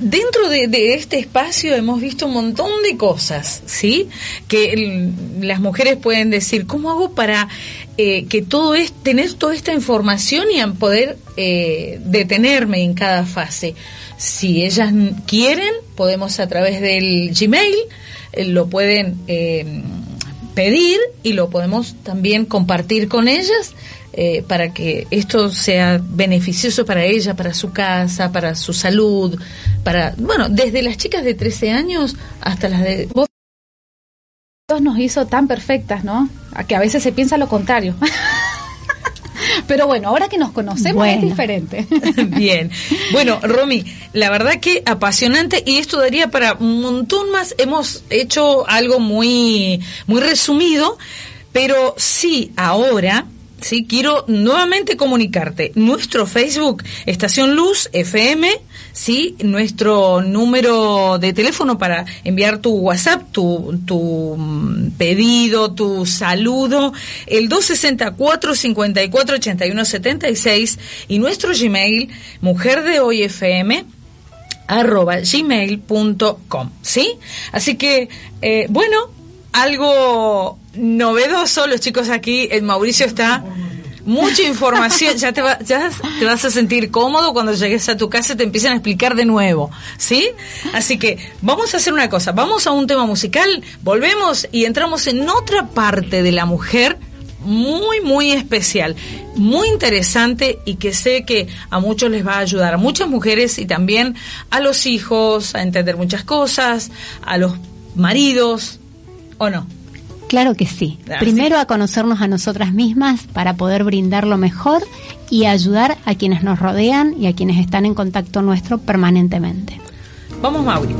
Speaker 1: dentro de, este espacio hemos visto un montón de cosas, ¿sí? Que las mujeres pueden decir, ¿cómo hago para eh, que todo es, tener toda esta información y poder eh, detenerme en cada fase? Si ellas quieren, podemos a través del Gmail, eh, lo pueden pedir y lo podemos también compartir con ellas eh, para que esto sea beneficioso para ella, para su casa, para su salud, para, bueno, desde las chicas de 13 años hasta las de...
Speaker 2: Dios nos hizo tan perfectas, ¿no? A que a veces se piensa lo contrario. Pero bueno, ahora que nos conocemos es diferente.
Speaker 1: Bien. Bueno, Romy, la verdad que apasionante y esto daría para un montón más. Hemos hecho algo muy, muy resumido, pero sí, ahora ¿sí? Quiero nuevamente comunicarte. Nuestro Facebook, Estación Luz FM, ¿sí? Nuestro número de teléfono para enviar tu WhatsApp, tu, tu mm, pedido, tu saludo, el 264 54 81 76 y nuestro Gmail, mujer de hoy FM arroba gmail.com, ¿sí? Así que, eh, bueno, algo novedoso, los chicos aquí, el Mauricio está mucha información, ya te, ya te vas a sentir cómodo cuando llegues a tu casa y te empiezan a explicar de nuevo, ¿sí? Así que vamos a hacer una cosa, vamos a un tema musical, volvemos y entramos en otra parte de la mujer muy, muy especial, muy interesante y que sé que a muchos les va a ayudar, a muchas mujeres y también a los hijos a entender muchas cosas, a los maridos, ¿o no?
Speaker 3: Claro que sí. Primero a conocernos a nosotras mismas para poder brindar lo mejor y ayudar a quienes nos rodean y a quienes están en contacto nuestro permanentemente.
Speaker 1: Vamos, Mauri.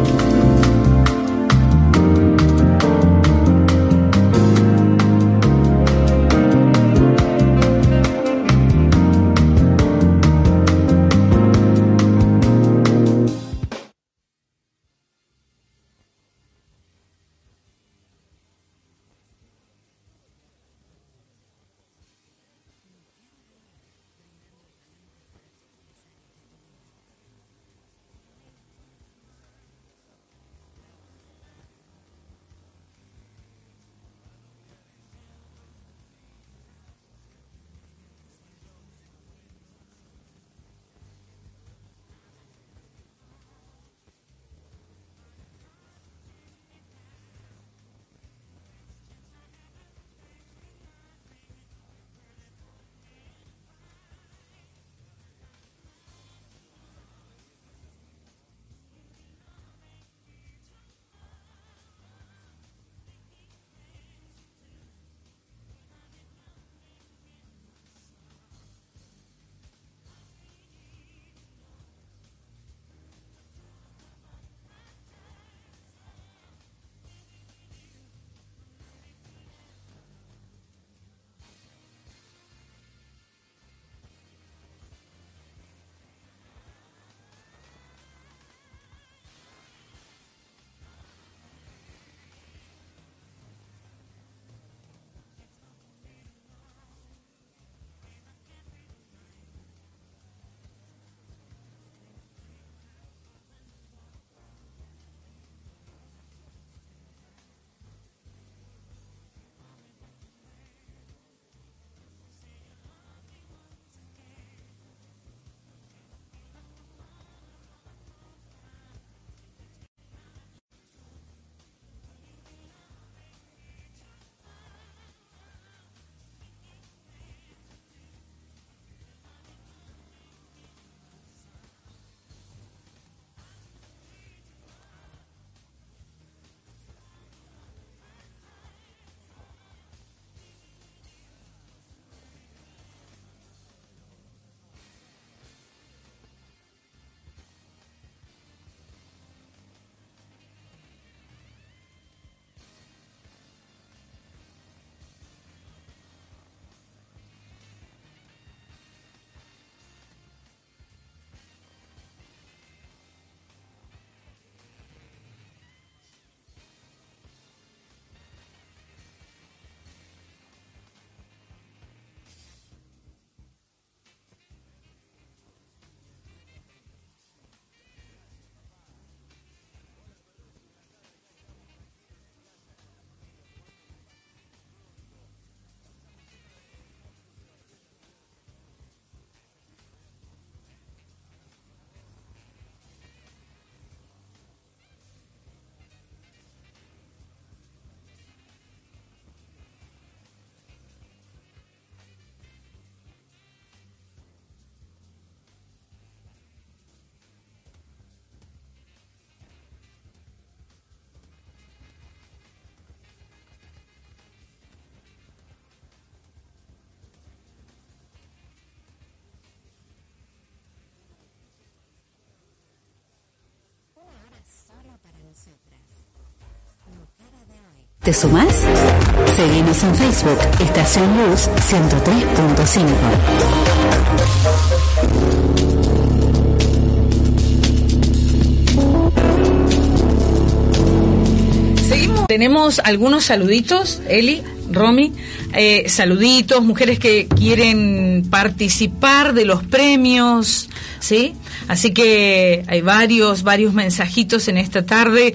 Speaker 10: ¿Te sumás? Seguimos en Facebook, Estación Luz 103.5.
Speaker 1: Seguimos. Tenemos algunos saluditos, Eli, Romy. Eh, saluditos, mujeres que quieren participar de los premios, ¿sí? Así que hay varios, varios mensajitos en esta tarde.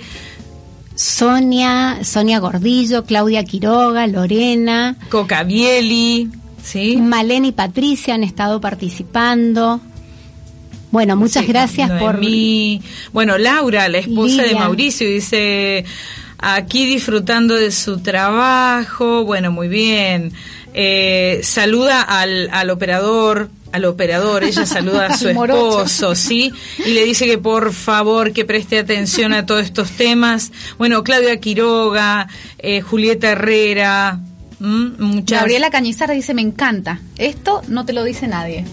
Speaker 3: Sonia, Sonia Gordillo, Claudia Quiroga, Lorena.
Speaker 1: Coca Bieli, ¿sí?
Speaker 3: Malena y Patricia han estado participando. Bueno, muchas gracias por...
Speaker 1: mí. Bueno, Laura, la esposa de Mauricio, dice, aquí disfrutando de su trabajo. Bueno, muy bien. Eh, saluda al, al operador al operador, ella saluda a su esposo, ¿sí? Y le dice que por favor que preste atención a todos estos temas. Bueno, Claudia Quiroga, eh, Julieta Herrera,
Speaker 2: Gabriela Cañizara dice, me encanta. Esto no te lo dice nadie.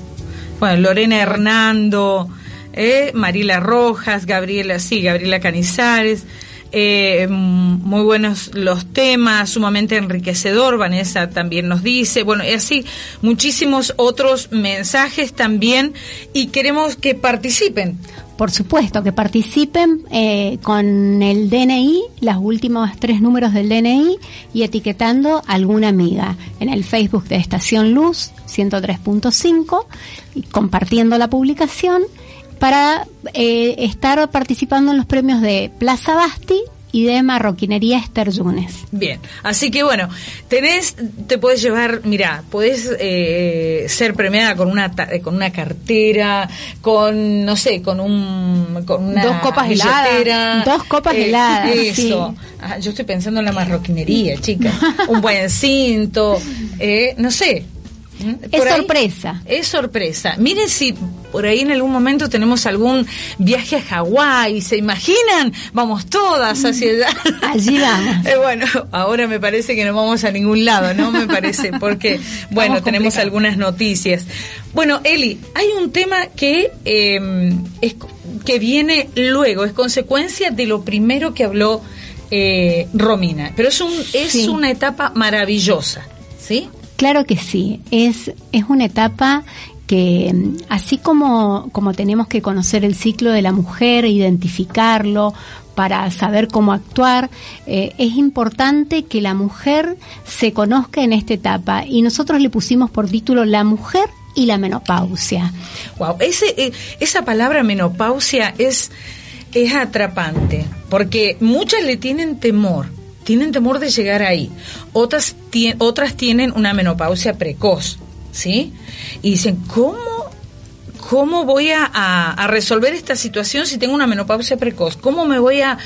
Speaker 1: Bueno, Lorena Hernando, eh, Marila Rojas, Gabriela, sí, Gabriela Canizares. Eh, muy buenos los temas, sumamente enriquecedor, Vanessa también nos dice, bueno, y así muchísimos otros mensajes también. Y queremos que participen.
Speaker 3: Por supuesto, que participen eh, con el DNI, los últimos tres números del DNI y etiquetando alguna amiga. En el Facebook de Estación Luz 103.5 y compartiendo la publicación para eh, estar participando en los premios de Plaza Basti y de marroquinería Esther Yunes.
Speaker 1: Bien, así que bueno, tenés, te puedes llevar, mira, puedes eh, ser premiada con una con una cartera, con no sé, con un con una
Speaker 3: dos copas heladas, dos copas eh, heladas,
Speaker 1: eso. Ah, yo estoy pensando en la marroquinería, chica, un buen cinto, no sé,
Speaker 3: es sorpresa.
Speaker 1: Es sorpresa. Miren si por ahí en algún momento tenemos algún viaje a Hawái, ¿se imaginan? Vamos todas hacia allá.
Speaker 3: Allí vamos.
Speaker 1: Eh, bueno, ahora me parece que no vamos a ningún lado, ¿no? Me parece, porque, bueno, tenemos algunas noticias. Bueno, Eli, hay un tema que, em, es, que viene luego, es consecuencia de lo primero que habló eh, Romina, pero es, un, es una etapa maravillosa, ¿sí?
Speaker 3: Claro que sí, es, es una etapa que así como, como tenemos que conocer el ciclo de la mujer, identificarlo, para saber cómo actuar, eh, es importante que la mujer se conozca en esta etapa. Y nosotros le pusimos por título La mujer y la menopausia.
Speaker 1: Wow, ese, eh, esa palabra menopausia es, es atrapante porque muchas le tienen temor tienen temor de llegar ahí. Otras, otras tienen una menopausia precoz, ¿sí? Y dicen, ¿cómo, cómo voy a, resolver esta situación si tengo una menopausia precoz? ¿Cómo me voy a,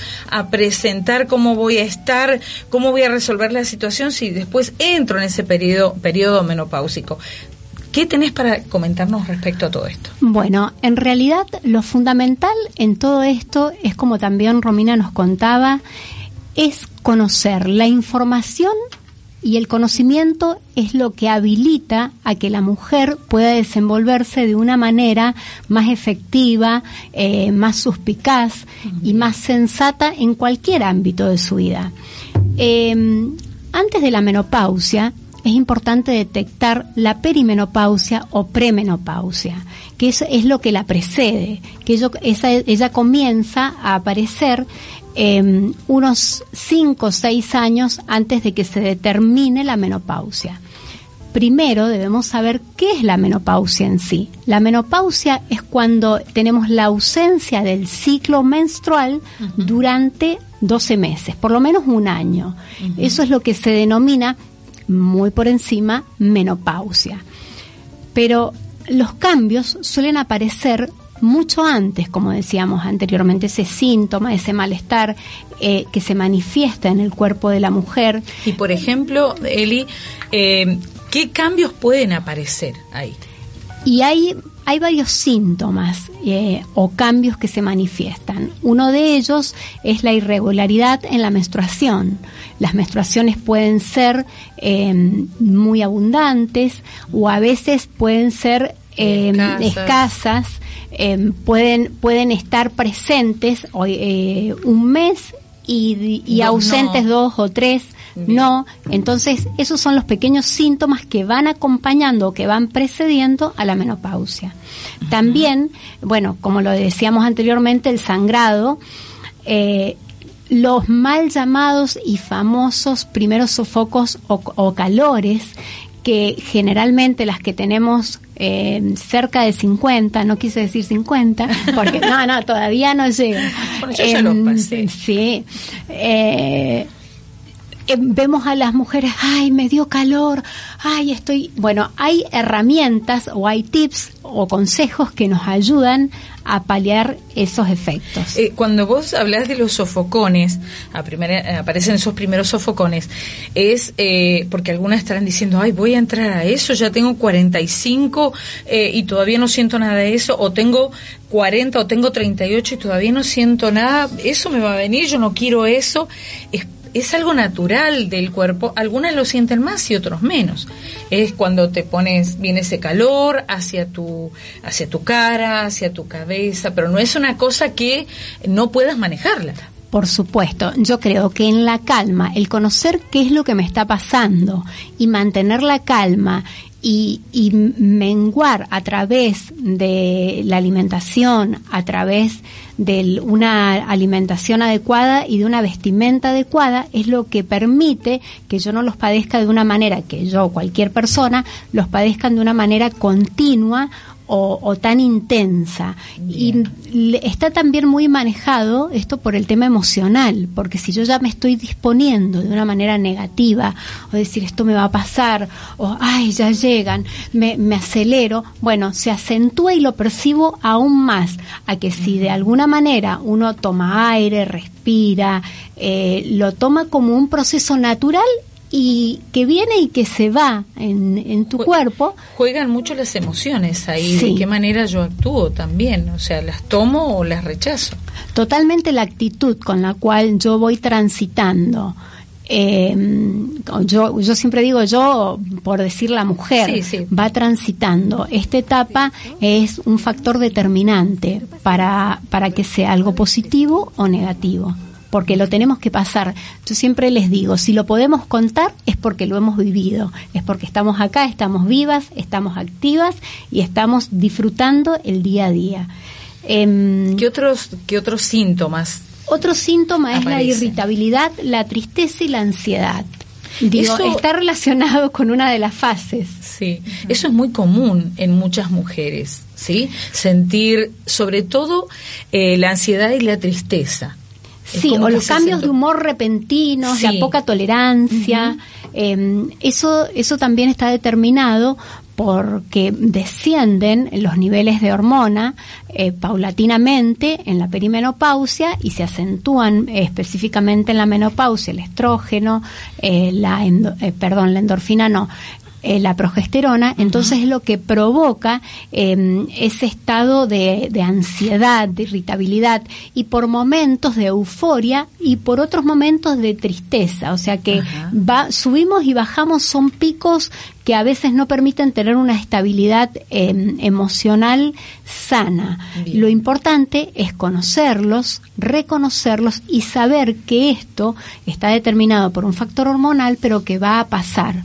Speaker 1: presentar? ¿Cómo voy a estar? ¿Cómo voy a resolver la situación si después entro en ese periodo, periodo menopáusico? ¿Qué tenés para comentarnos respecto a todo esto?
Speaker 3: Bueno, en realidad lo fundamental en todo esto es como también Romina nos contaba, es conocer la información y el conocimiento es lo que habilita a que la mujer pueda desenvolverse de una manera más efectiva, eh, más suspicaz y más sensata en cualquier ámbito de su vida. Em, antes de la menopausia, es importante detectar la perimenopausia o premenopausia, que eso es lo que la precede, que ella comienza a aparecer eh, unos 5 o 6 años antes de que se determine la menopausia. Primero debemos saber qué es la menopausia en sí. La menopausia es cuando tenemos la ausencia del ciclo menstrual durante 12 meses, por lo menos un año. Eso es lo que se denomina muy por encima menopausia. Pero los cambios suelen aparecer mucho antes, como decíamos anteriormente, ese síntoma, ese malestar eh, que se manifiesta en el cuerpo de la mujer.
Speaker 1: Y por ejemplo, Eli, eh, ¿qué cambios pueden aparecer ahí?
Speaker 3: Y hay, hay varios síntomas eh, o cambios que se manifiestan. Uno de ellos es la irregularidad en la menstruación. Las menstruaciones pueden ser muy abundantes o a veces pueden ser escasas, em, pueden, pueden estar presentes eh, un mes y, ausentes dos o tres no. Entonces, esos son los pequeños síntomas que van acompañando o que van precediendo a la menopausia. También, bueno, como lo decíamos anteriormente, el sangrado. Eh, los mal llamados y famosos primeros sofocos o, calores que generalmente las que tenemos eh, cerca de 50, no quise decir 50, porque no, no, todavía no llega.
Speaker 1: Em,
Speaker 3: sí. Eh, eh, vemos a las mujeres, ay, me dio calor, ay, estoy... Bueno, hay herramientas o hay tips o consejos que nos ayudan a paliar esos efectos.
Speaker 1: Eh, cuando vos hablas de los sofocones, a primera, aparecen esos primeros sofocones, es eh, porque algunas estarán diciendo, ay, voy a entrar a eso, ya tengo 45 eh, y todavía no siento nada de eso, o tengo 40 o tengo 38 y todavía no siento nada, eso me va a venir, yo no quiero eso. Es es algo natural del cuerpo, algunas lo sienten más y otros menos. Es cuando te pones viene ese calor hacia tu hacia tu cara, hacia tu cabeza, pero no es una cosa que no puedas manejarla.
Speaker 3: Por supuesto, yo creo que en la calma, el conocer qué es lo que me está pasando y mantener la calma y, y, menguar a través de la alimentación, a través de una alimentación adecuada y de una vestimenta adecuada es lo que permite que yo no los padezca de una manera, que yo cualquier persona los padezcan de una manera continua o, tan intensa. Y está también muy manejado esto por el tema emocional, porque si yo ya me estoy disponiendo de una manera negativa, o decir esto me va a pasar, o ay, ya llegan, me, me acelero, bueno, se acentúa y lo percibo aún más, a que si de alguna manera uno toma aire, respira, eh, lo toma como un proceso natural y que viene y que se va en, tu cuerpo.
Speaker 1: Juegan mucho las emociones ahí, de qué manera yo actúo también, o sea, las tomo o las rechazo.
Speaker 3: Totalmente la actitud con la cual yo voy transitando. Em, yo, yo siempre digo yo, por decir la mujer, va transitando. Esta etapa es un factor determinante para, para que sea algo positivo o negativo porque lo tenemos que pasar. Yo siempre les digo, si lo podemos contar es porque lo hemos vivido, es porque estamos acá, estamos vivas, estamos activas y estamos disfrutando el día a día.
Speaker 1: Em, ¿Qué, otros, ¿Qué otros síntomas?
Speaker 3: Otro síntoma es la irritabilidad, la tristeza y la ansiedad. Digo, está relacionado con una de las fases.
Speaker 1: Sí, eso es muy común en muchas mujeres, ¿sí? Sentir sobre todo eh, la ansiedad y la tristeza.
Speaker 3: Sí, o los cambios de humor repentinos, la poca tolerancia. Em, eso, eso también está determinado porque descienden los niveles de hormona eh, paulatinamente en la perimenopausia y se acentúan específicamente en la menopausia el estrógeno, eh, la eh, perdón, la endorfina no, eh, la progesterona, entonces es lo que provoca em, ese estado de, ansiedad, de irritabilidad y por momentos de euforia y por otros momentos de tristeza. O sea que va, subimos y bajamos, son picos que a veces no permiten tener una estabilidad em, emocional sana. Lo importante es conocerlos, reconocerlos y saber que esto está determinado por un factor hormonal, pero que va a pasar.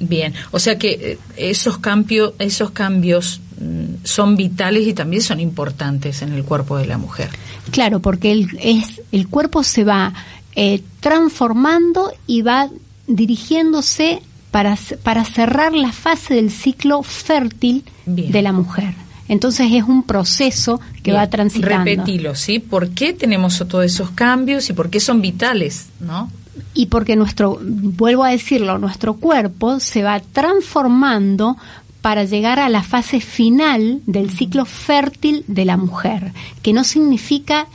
Speaker 1: Bien, o sea que eh, esos cambios, esos cambios mm, son vitales y también son importantes en el cuerpo de la mujer.
Speaker 3: Claro, porque el, es, el cuerpo se va eh, transformando y va dirigiéndose para, para cerrar la fase del ciclo fértil de la mujer. Entonces es un proceso que va transitando.
Speaker 1: Repetilo, ¿sí? ¿Por qué tenemos todos esos cambios y por qué son vitales, no?
Speaker 3: Y porque nuestro, vuelvo a decirlo, nuestro cuerpo se va transformando para llegar a la fase final del ciclo fértil de la mujer, que no significa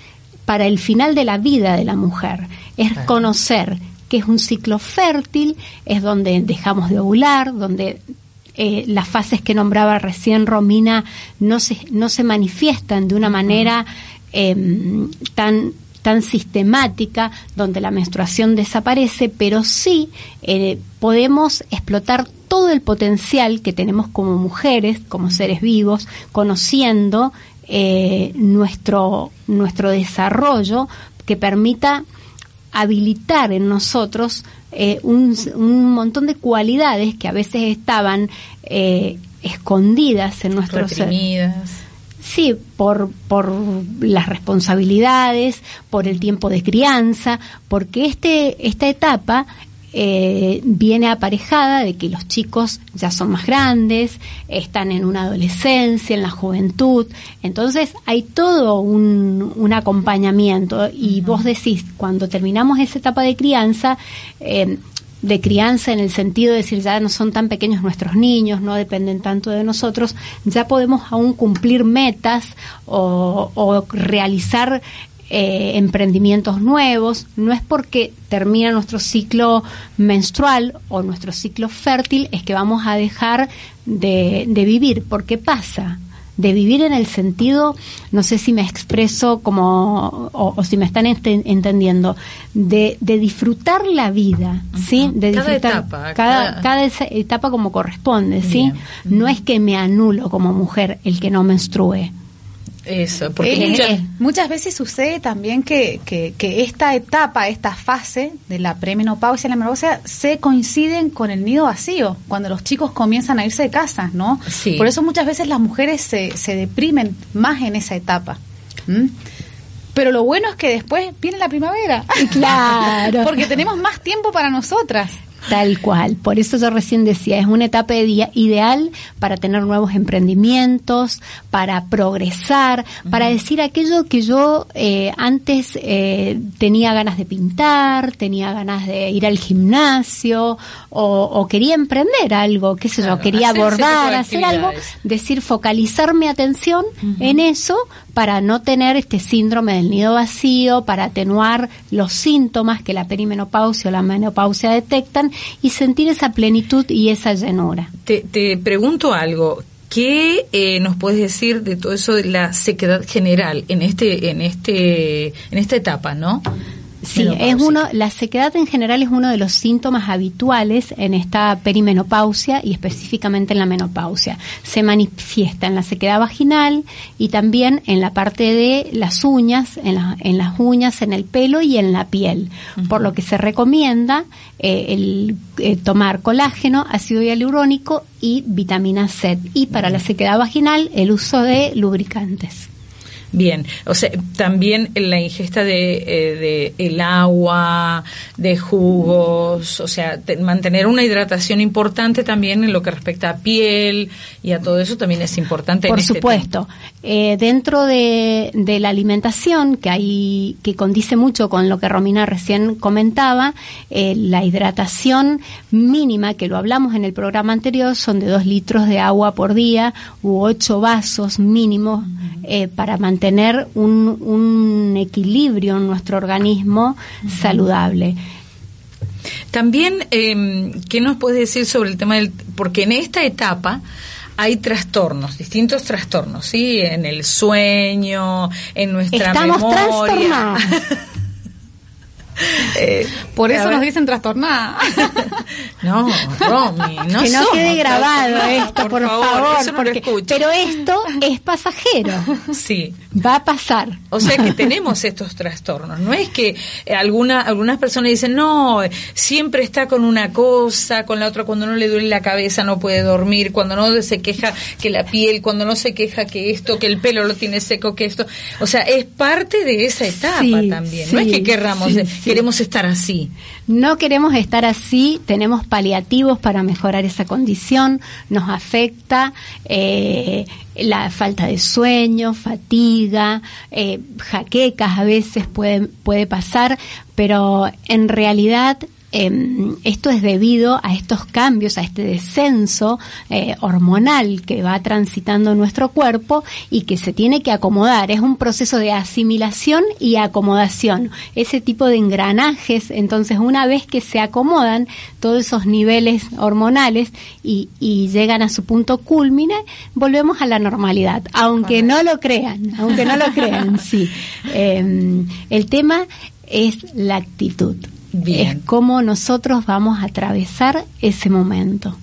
Speaker 3: para el final de la vida de la mujer, es conocer que es un ciclo fértil, es donde dejamos de ovular, donde eh, las fases que nombraba recién Romina no se, no se manifiestan de una manera em, tan tan sistemática donde la menstruación desaparece, pero sí eh, podemos explotar todo el potencial que tenemos como mujeres, como seres vivos, conociendo eh, nuestro, nuestro desarrollo que permita habilitar en nosotros eh, un, montón de cualidades que a veces estaban eh, escondidas en nuestro ser. Sí, por, por las responsabilidades, por el tiempo de crianza, porque este, esta etapa eh, viene aparejada de que los chicos ya son más grandes, están en una adolescencia, en la juventud, entonces hay todo un, un acompañamiento. Y vos decís, cuando terminamos esa etapa de crianza, eh, de crianza en el sentido de decir ya no son tan pequeños nuestros niños, no dependen tanto de nosotros, ya podemos aún cumplir metas o, realizar eh, emprendimientos nuevos, no es porque termina nuestro ciclo menstrual o nuestro ciclo fértil, es que vamos a dejar de, de vivir, porque pasa, de vivir en el sentido, no sé si me expreso como, o, si me están entendiendo, de, de, disfrutar la vida, ¿sí? De
Speaker 1: cada
Speaker 3: disfrutar
Speaker 1: etapa.
Speaker 3: Cada, cada, etapa como corresponde, ¿sí? No es que me anulo como mujer el que no menstrue.
Speaker 2: Eso, porque eh, eh, muchas, veces sucede también que, que, esta etapa, esta fase de la premenopausia y la menopausia se coinciden con el nido vacío, cuando los chicos comienzan a irse de casa, ¿no? Por eso muchas veces las mujeres se, se deprimen más en esa etapa. Pero lo bueno es que después viene la primavera.
Speaker 3: Claro.
Speaker 2: Porque tenemos más tiempo para nosotras.
Speaker 3: Tal cual. Por eso yo recién decía, es una etapa ideal para tener nuevos emprendimientos, para progresar, para decir aquello que yo eh, antes eh, tenía ganas de pintar, tenía ganas de ir al gimnasio o, quería emprender algo, qué sé yo, quería abordar, hacer algo, decir, focalizar mi atención en eso para no tener este síndrome del nido vacío, para atenuar los síntomas que la perimenopausia o la menopausia detectan y sentir esa plenitud y esa llenura.
Speaker 1: Te, pregunto algo. ¿Qué eh, nos puedes decir de todo eso de la sequedad general en este, en este, en esta etapa, no?
Speaker 3: Sí, es uno, la sequedad en general es uno de los síntomas habituales en esta perimenopausia y específicamente en la menopausia. Se manifiesta en la sequedad vaginal y también en la parte de las uñas, en, en las uñas, en el pelo y en la piel, por lo que se recomienda eh, el, eh, tomar colágeno, ácido hialurónico y vitamina C. Y para la sequedad vaginal, el uso de lubricantes.
Speaker 1: Bien, o sea, también la ingesta de, eh, de el agua, de jugos, o sea, mantener una hidratación importante también en lo que respecta a piel y a todo eso también es importante.
Speaker 3: Por este supuesto, eh, dentro de, de, la alimentación que hay que condice mucho con lo que Romina recién comentaba, eh, la hidratación mínima que lo hablamos en el programa anterior son de dos litros de agua por día u ocho vasos mínimos para mantener tener un, equilibrio en nuestro organismo saludable.
Speaker 1: También, eh, ¿qué nos puedes decir sobre el tema del... Porque en esta etapa hay trastornos, distintos trastornos, ¿sí? En el sueño, en nuestra
Speaker 3: Estamos
Speaker 1: memoria.
Speaker 2: Eh, Por eso nos dicen trastornada.
Speaker 1: no, Romy, no
Speaker 3: Que no quede grabado esto, por, favor. porque, pero esto es pasajero.
Speaker 1: Sí.
Speaker 3: Va a pasar.
Speaker 1: O sea que tenemos estos trastornos. No es que alguna, algunas personas dicen, no, siempre está con una cosa, con la otra, cuando no le duele la cabeza no puede dormir, cuando no se queja que la piel, cuando no se queja que esto, que el pelo lo tiene seco, que esto. O sea, es parte de esa etapa también. no es que querramos queremos estar así.
Speaker 3: No queremos estar así, tenemos paliativos para mejorar esa condición, nos afecta eh, la falta de sueño, fatiga, eh, jaquecas a veces puede, puede pasar, pero en realidad Em, esto es debido a estos cambios, a este descenso eh, hormonal que va transitando nuestro cuerpo y que se tiene que acomodar. Es un proceso de asimilación y acomodación. Ese tipo de engranajes, entonces una vez que se acomodan todos esos niveles hormonales y, llegan a su punto culmine, volvemos a la normalidad, aunque no lo crean, aunque no lo crean, sí. Em, el tema es la actitud. Es cómo nosotros vamos a atravesar ese momento.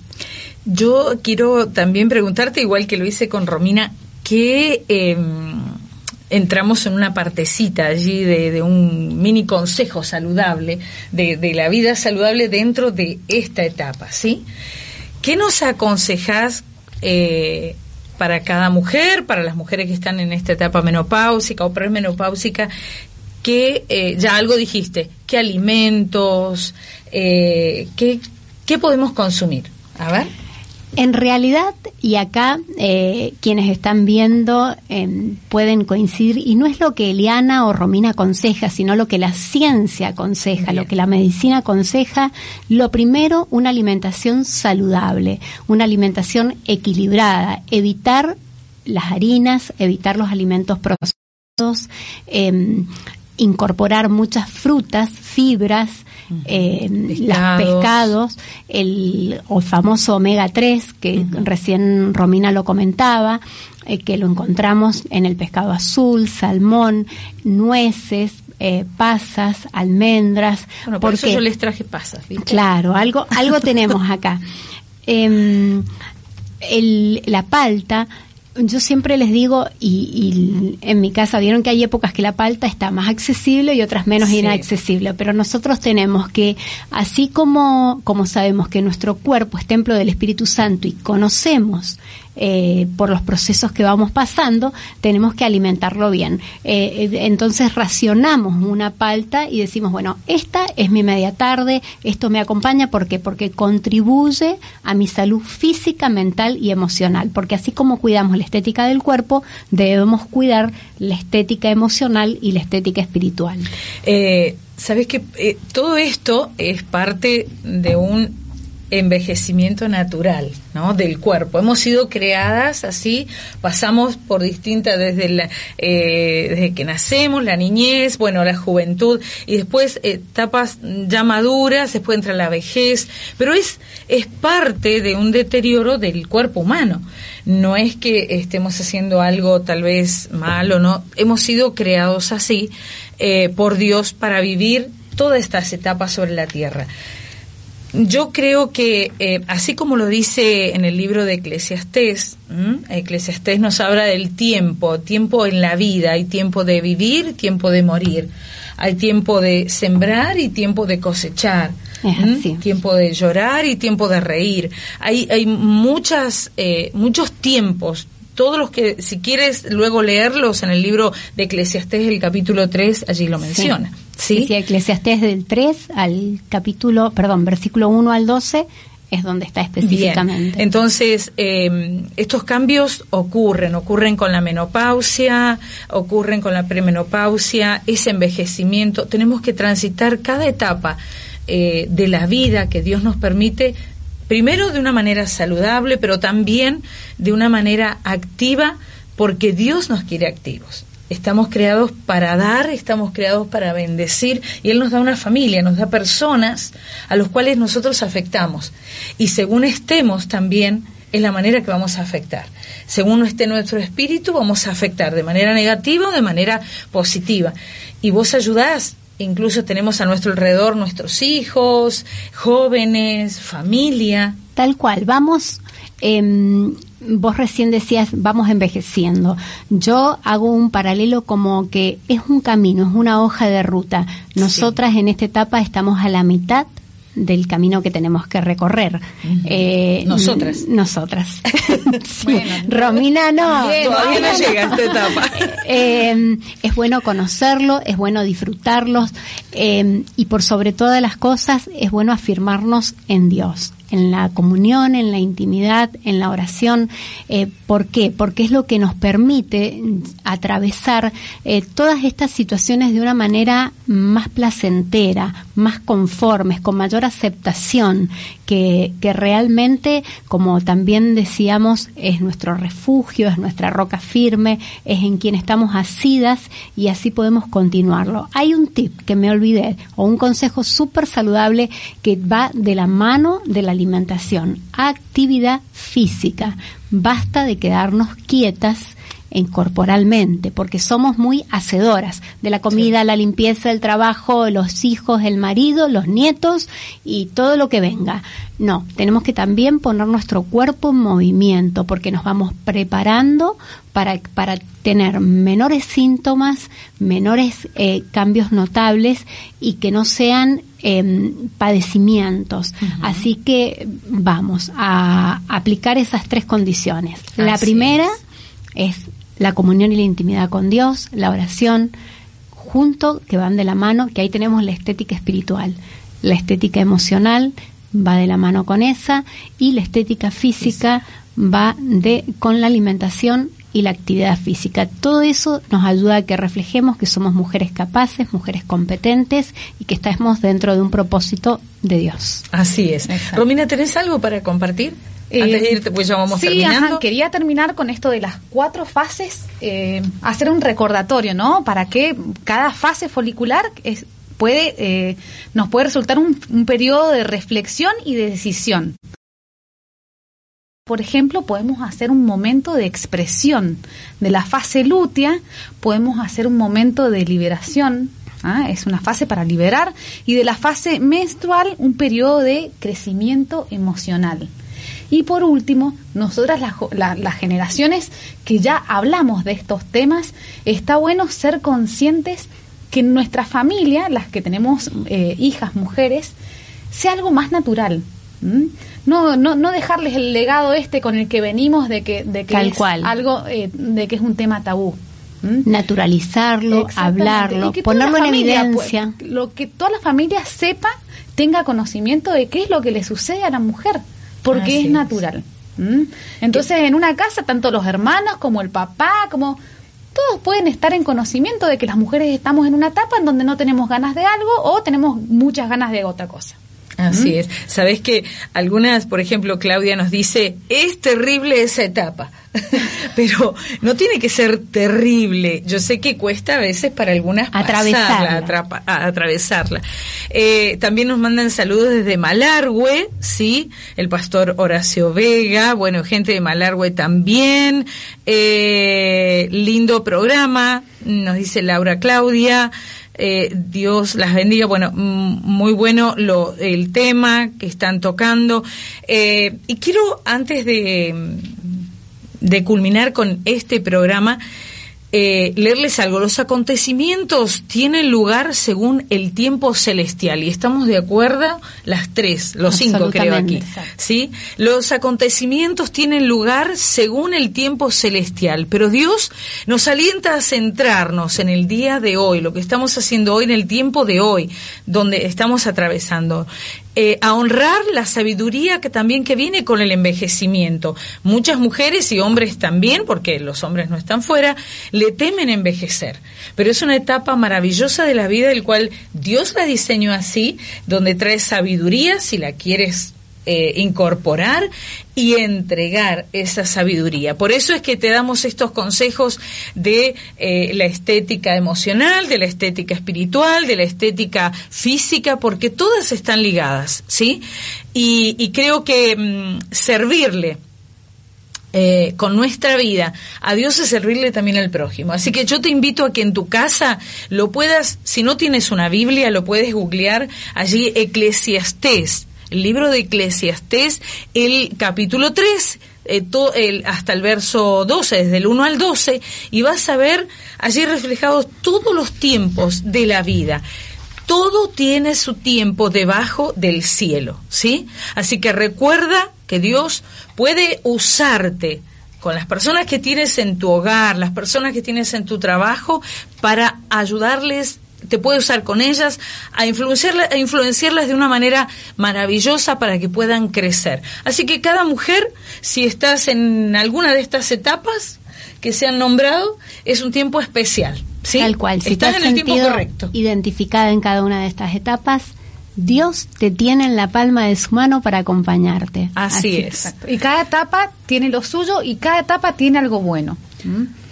Speaker 1: yo quiero también preguntarte, igual que lo hice con Romina, que em, entramos en una partecita allí de, un mini consejo saludable, de, la vida saludable dentro de esta etapa, ¿sí? ¿Qué nos aconsejas eh, para cada mujer, para las mujeres que están en esta etapa menopáusica o premenopáusica? Que eh, ya algo dijiste, ¿qué alimentos, eh, qué, qué podemos consumir? A ver.
Speaker 3: En realidad, y acá eh, quienes están viendo pueden coincidir, y no es lo que Eliana o Romina aconseja, sino lo que la ciencia aconseja, lo que la medicina aconseja. Lo primero, una alimentación saludable, una alimentación equilibrada, evitar las harinas, evitar los alimentos procesados, em, incorporar muchas frutas, fibras, eh, los pescados, el, famoso omega 3, que recién Romina lo comentaba, eh, que lo encontramos en el pescado azul, salmón, nueces, eh, pasas, almendras.
Speaker 1: Bueno, por eso yo les traje pasas.
Speaker 3: Claro, algo, algo tenemos acá. Em, la palta yo siempre les digo, y, en mi casa vieron que hay épocas que la palta está más accesible y otras menos inaccesible, pero nosotros tenemos que, así como, como sabemos que nuestro cuerpo es templo del Espíritu Santo y conocemos eh, por los procesos que vamos pasando, tenemos que alimentarlo bien. Eh, eh, entonces racionamos una palta y decimos, bueno, esta es mi media tarde, esto me acompaña porque porque contribuye a mi salud física, mental y emocional, porque así como cuidamos la estética del cuerpo, debemos cuidar la estética emocional y la estética espiritual.
Speaker 1: Sabes que todo esto es parte de un envejecimiento natural ¿no? del cuerpo. Hemos sido creadas así, pasamos por distintas, desde, la, eh, desde que nacemos, la niñez, bueno, la juventud, y después etapas ya maduras, después entra la vejez, pero es, es parte de un deterioro del cuerpo humano. No es que estemos haciendo algo tal vez malo, no, hemos sido creados así eh, por Dios para vivir todas estas etapas sobre la tierra. Yo creo que, eh, así como lo dice en el libro de Eclesiastés, Eclesiastés nos habla del tiempo, tiempo en la vida, hay tiempo de vivir, tiempo de morir, hay tiempo de sembrar y tiempo de cosechar, tiempo de llorar y tiempo de reír. Hay, hay muchas, eh, muchos tiempos, todos los que, si quieres luego leerlos en el libro de Eclesiastés, el capítulo 3, allí lo menciona.
Speaker 3: ¿sí? sí, Eclesiastés del 3 al capítulo, perdón, versículo 1 al 12 es donde está específicamente.
Speaker 1: Entonces, em, estos cambios ocurren, ocurren con la menopausia, ocurren con la premenopausia, ese envejecimiento. Tenemos que transitar cada etapa eh, de la vida que Dios nos permite primero de una manera saludable, pero también de una manera activa, porque Dios nos quiere activos. Estamos creados para dar, estamos creados para bendecir y Él nos da una familia, nos da personas a los cuales nosotros afectamos. Y según estemos también es la manera que vamos a afectar. Según esté nuestro espíritu, vamos a afectar de manera negativa o de manera positiva. Y vos ayudás incluso tenemos a nuestro alrededor nuestros hijos, jóvenes, familia.
Speaker 3: Tal cual, vamos, em, vos recién decías, vamos envejeciendo. Yo hago un paralelo como que es un camino, es una hoja de ruta. Nosotras en esta etapa estamos a la mitad del camino que tenemos que recorrer.
Speaker 1: Eh, nosotras.
Speaker 3: Nosotras. Romina no.
Speaker 1: todavía no, llega a esta etapa.
Speaker 3: Eh, es bueno conocerlo, es bueno disfrutarlos eh, y por sobre todas las cosas es bueno afirmarnos en Dios en la comunión, en la intimidad, en la oración. Eh, ¿Por qué? Porque es lo que nos permite atravesar eh, todas estas situaciones de una manera más placentera, más conformes, con mayor aceptación, que, que realmente, como también decíamos, es nuestro refugio, es nuestra roca firme, es en quien estamos asidas y así podemos continuarlo. Hay un tip que me olvidé, o un consejo súper saludable que va de la mano de la alimentación, actividad física. Basta de quedarnos quietas corporalmente, porque somos muy hacedoras de la comida, la limpieza, el trabajo, los hijos, el marido, los nietos y todo lo que venga. No, tenemos que también poner nuestro cuerpo en movimiento porque nos vamos preparando para, para tener menores síntomas, menores eh, cambios notables y que no sean em, padecimientos. Así que vamos a aplicar esas tres condiciones. la primera es. La comunión y la intimidad con Dios, la oración, junto, que van de la mano, que ahí tenemos la estética espiritual, la estética emocional va de la mano con esa y la estética física va de con la alimentación y la actividad física. Todo eso nos ayuda a que reflejemos que somos mujeres capaces, mujeres competentes y que estamos dentro de un propósito de Dios.
Speaker 1: Así es. Romina, ¿tenés algo para compartir? Antes de irte, pues ya vamos
Speaker 2: sí,
Speaker 1: terminando.
Speaker 2: quería terminar con esto de las cuatro fases, eh, hacer un recordatorio, ¿no? Para que cada fase folicular es, puede, eh, nos puede resultar un, un periodo de reflexión y de decisión. Por ejemplo, podemos hacer un momento de expresión de la fase lútea, podemos hacer un momento de liberación, ¿ah? es una fase para liberar, y de la fase menstrual un periodo de crecimiento emocional. Y por último, nosotras las, generaciones que ya hablamos de estos temas, está bueno ser conscientes que en nuestra familia, las que tenemos eh, hijas, mujeres, sea algo más natural no, no, no dejarles el legado este con el que venimos de que, de que es algo, eh, de que es un tema tabú.
Speaker 3: Naturalizarlo, hablarlo, ponerlo en pues, evidencia.
Speaker 2: lo que toda la familia sepa, tenga conocimiento de qué es lo que le sucede a la mujer, porque es natural. Entonces, en una casa, tanto los hermanos como el papá, como todos pueden estar en conocimiento de que las mujeres estamos en una etapa en donde no tenemos ganas de algo o tenemos muchas ganas de otra cosa.
Speaker 1: Así es. Sabes que algunas, por ejemplo, Claudia nos dice, es terrible esa etapa, pero no tiene que ser terrible. Yo sé que cuesta a veces para algunas atravesarla. atravesarla. Eh, también nos mandan saludos desde Malargüe, sí, el pastor Horacio Vega, bueno, gente de Malargüe también. Eh, lindo programa, nos dice Laura Claudia. Eh, Dios las bendiga. Bueno, muy bueno lo, el tema que están tocando. Eh, y quiero, antes de, de culminar con este programa, eh, leerles algo. Los acontecimientos tienen lugar según el tiempo celestial y estamos de acuerdo las tres, los cinco creo aquí. ¿sí? Los acontecimientos tienen lugar según el tiempo celestial, pero Dios nos alienta a centrarnos en el día de hoy, lo que estamos haciendo hoy en el tiempo de hoy, donde estamos atravesando. Eh, a honrar la sabiduría que también que viene con el envejecimiento. Muchas mujeres y hombres también, porque los hombres no están fuera, le temen envejecer. Pero es una etapa maravillosa de la vida, el cual Dios la diseñó así, donde trae sabiduría, si la quieres eh, incorporar y entregar esa sabiduría. Por eso es que te damos estos consejos de eh, la estética emocional, de la estética espiritual, de la estética física, porque todas están ligadas, ¿sí? Y, creo que mm, servirle eh, con nuestra vida a Dios es servirle también al prójimo. Así que yo te invito a que en tu casa lo puedas, si no tienes una Biblia, lo puedes googlear allí Eclesiastés el libro de Eclesiastés, el capítulo 3, eh, hasta el verso 12, desde el 1 al 12, y vas a ver allí reflejados todos los tiempos de la vida. Todo tiene su tiempo debajo del cielo, ¿sí? Así que recuerda que Dios puede usarte con las personas que tienes en tu hogar, las personas que tienes en tu trabajo, para ayudarles te puede usar con ellas a, influenciarlas, a influenciarlas de una manera maravillosa para que puedan crecer. Así que cada mujer, si estás en alguna de estas etapas que se han nombrado, es un tiempo especial. ¿sí?
Speaker 3: Tal cual, si estás en el tiempo correcto. Identificada en cada una de estas etapas, Dios te tiene en la palma de su mano para acompañarte.
Speaker 2: Así, es. Y cada etapa tiene lo suyo y cada etapa tiene algo bueno. ¿Mm?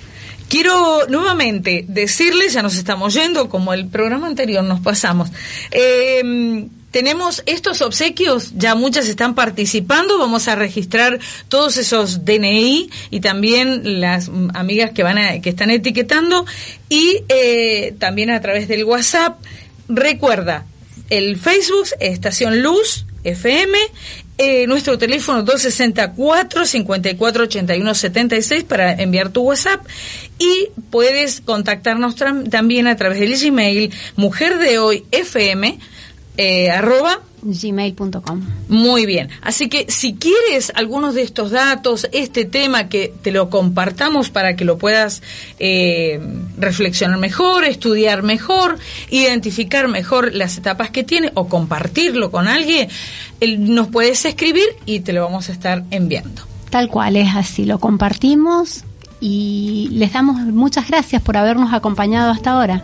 Speaker 1: Quiero nuevamente decirles, ya nos estamos yendo, como el programa anterior nos pasamos, eh, tenemos estos obsequios, ya muchas están participando, vamos a registrar todos esos DNI y también las amigas que van a, que están etiquetando y eh, también a través del WhatsApp. Recuerda, el Facebook, Estación Luz FM, eh, nuestro teléfono 264 54 81 76 para enviar tu WhatsApp. Y puedes contactarnos también a través del Gmail mujer de hoy fm eh, arroba
Speaker 3: gmail.com.
Speaker 1: Muy bien. Así que si quieres algunos de estos datos, este tema, que te lo compartamos para que lo puedas eh, reflexionar mejor, estudiar mejor, identificar mejor las etapas que tiene o compartirlo con alguien, nos puedes escribir y te lo vamos a estar enviando.
Speaker 3: Tal cual es así, lo compartimos y les damos muchas gracias por habernos acompañado hasta ahora.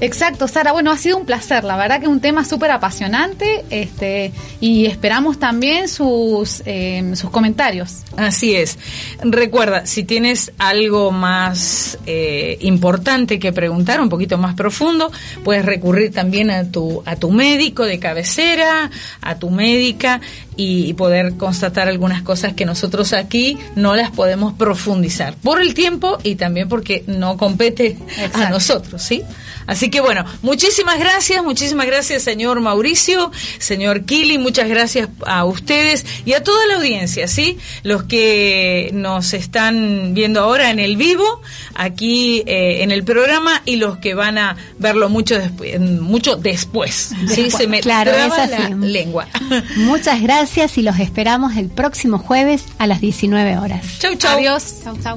Speaker 2: Exacto, Sara. Bueno, ha sido un placer. La verdad que un tema súper apasionante este, y esperamos también sus, em, sus comentarios.
Speaker 1: Así es. Recuerda, si tienes algo más eh, importante que preguntar, un poquito más profundo, puedes recurrir también a tu, a tu médico de cabecera, a tu médica y, poder constatar algunas cosas que nosotros aquí no las podemos profundizar por el tiempo y también porque no compete a nosotros, ¿sí? Así que bueno, muchísimas gracias, muchísimas gracias señor Mauricio, señor Kili, muchas gracias a ustedes y a toda la audiencia, ¿sí? Los que nos están viendo ahora en el vivo, aquí eh, en el programa y los que van a verlo mucho, después mucho después, ¿sí? Se me
Speaker 3: claro,
Speaker 1: traba la lengua.
Speaker 3: Muchas gracias y los esperamos el próximo jueves a las 19 horas.
Speaker 1: Chau, chau.
Speaker 3: Adiós. Chau, chau.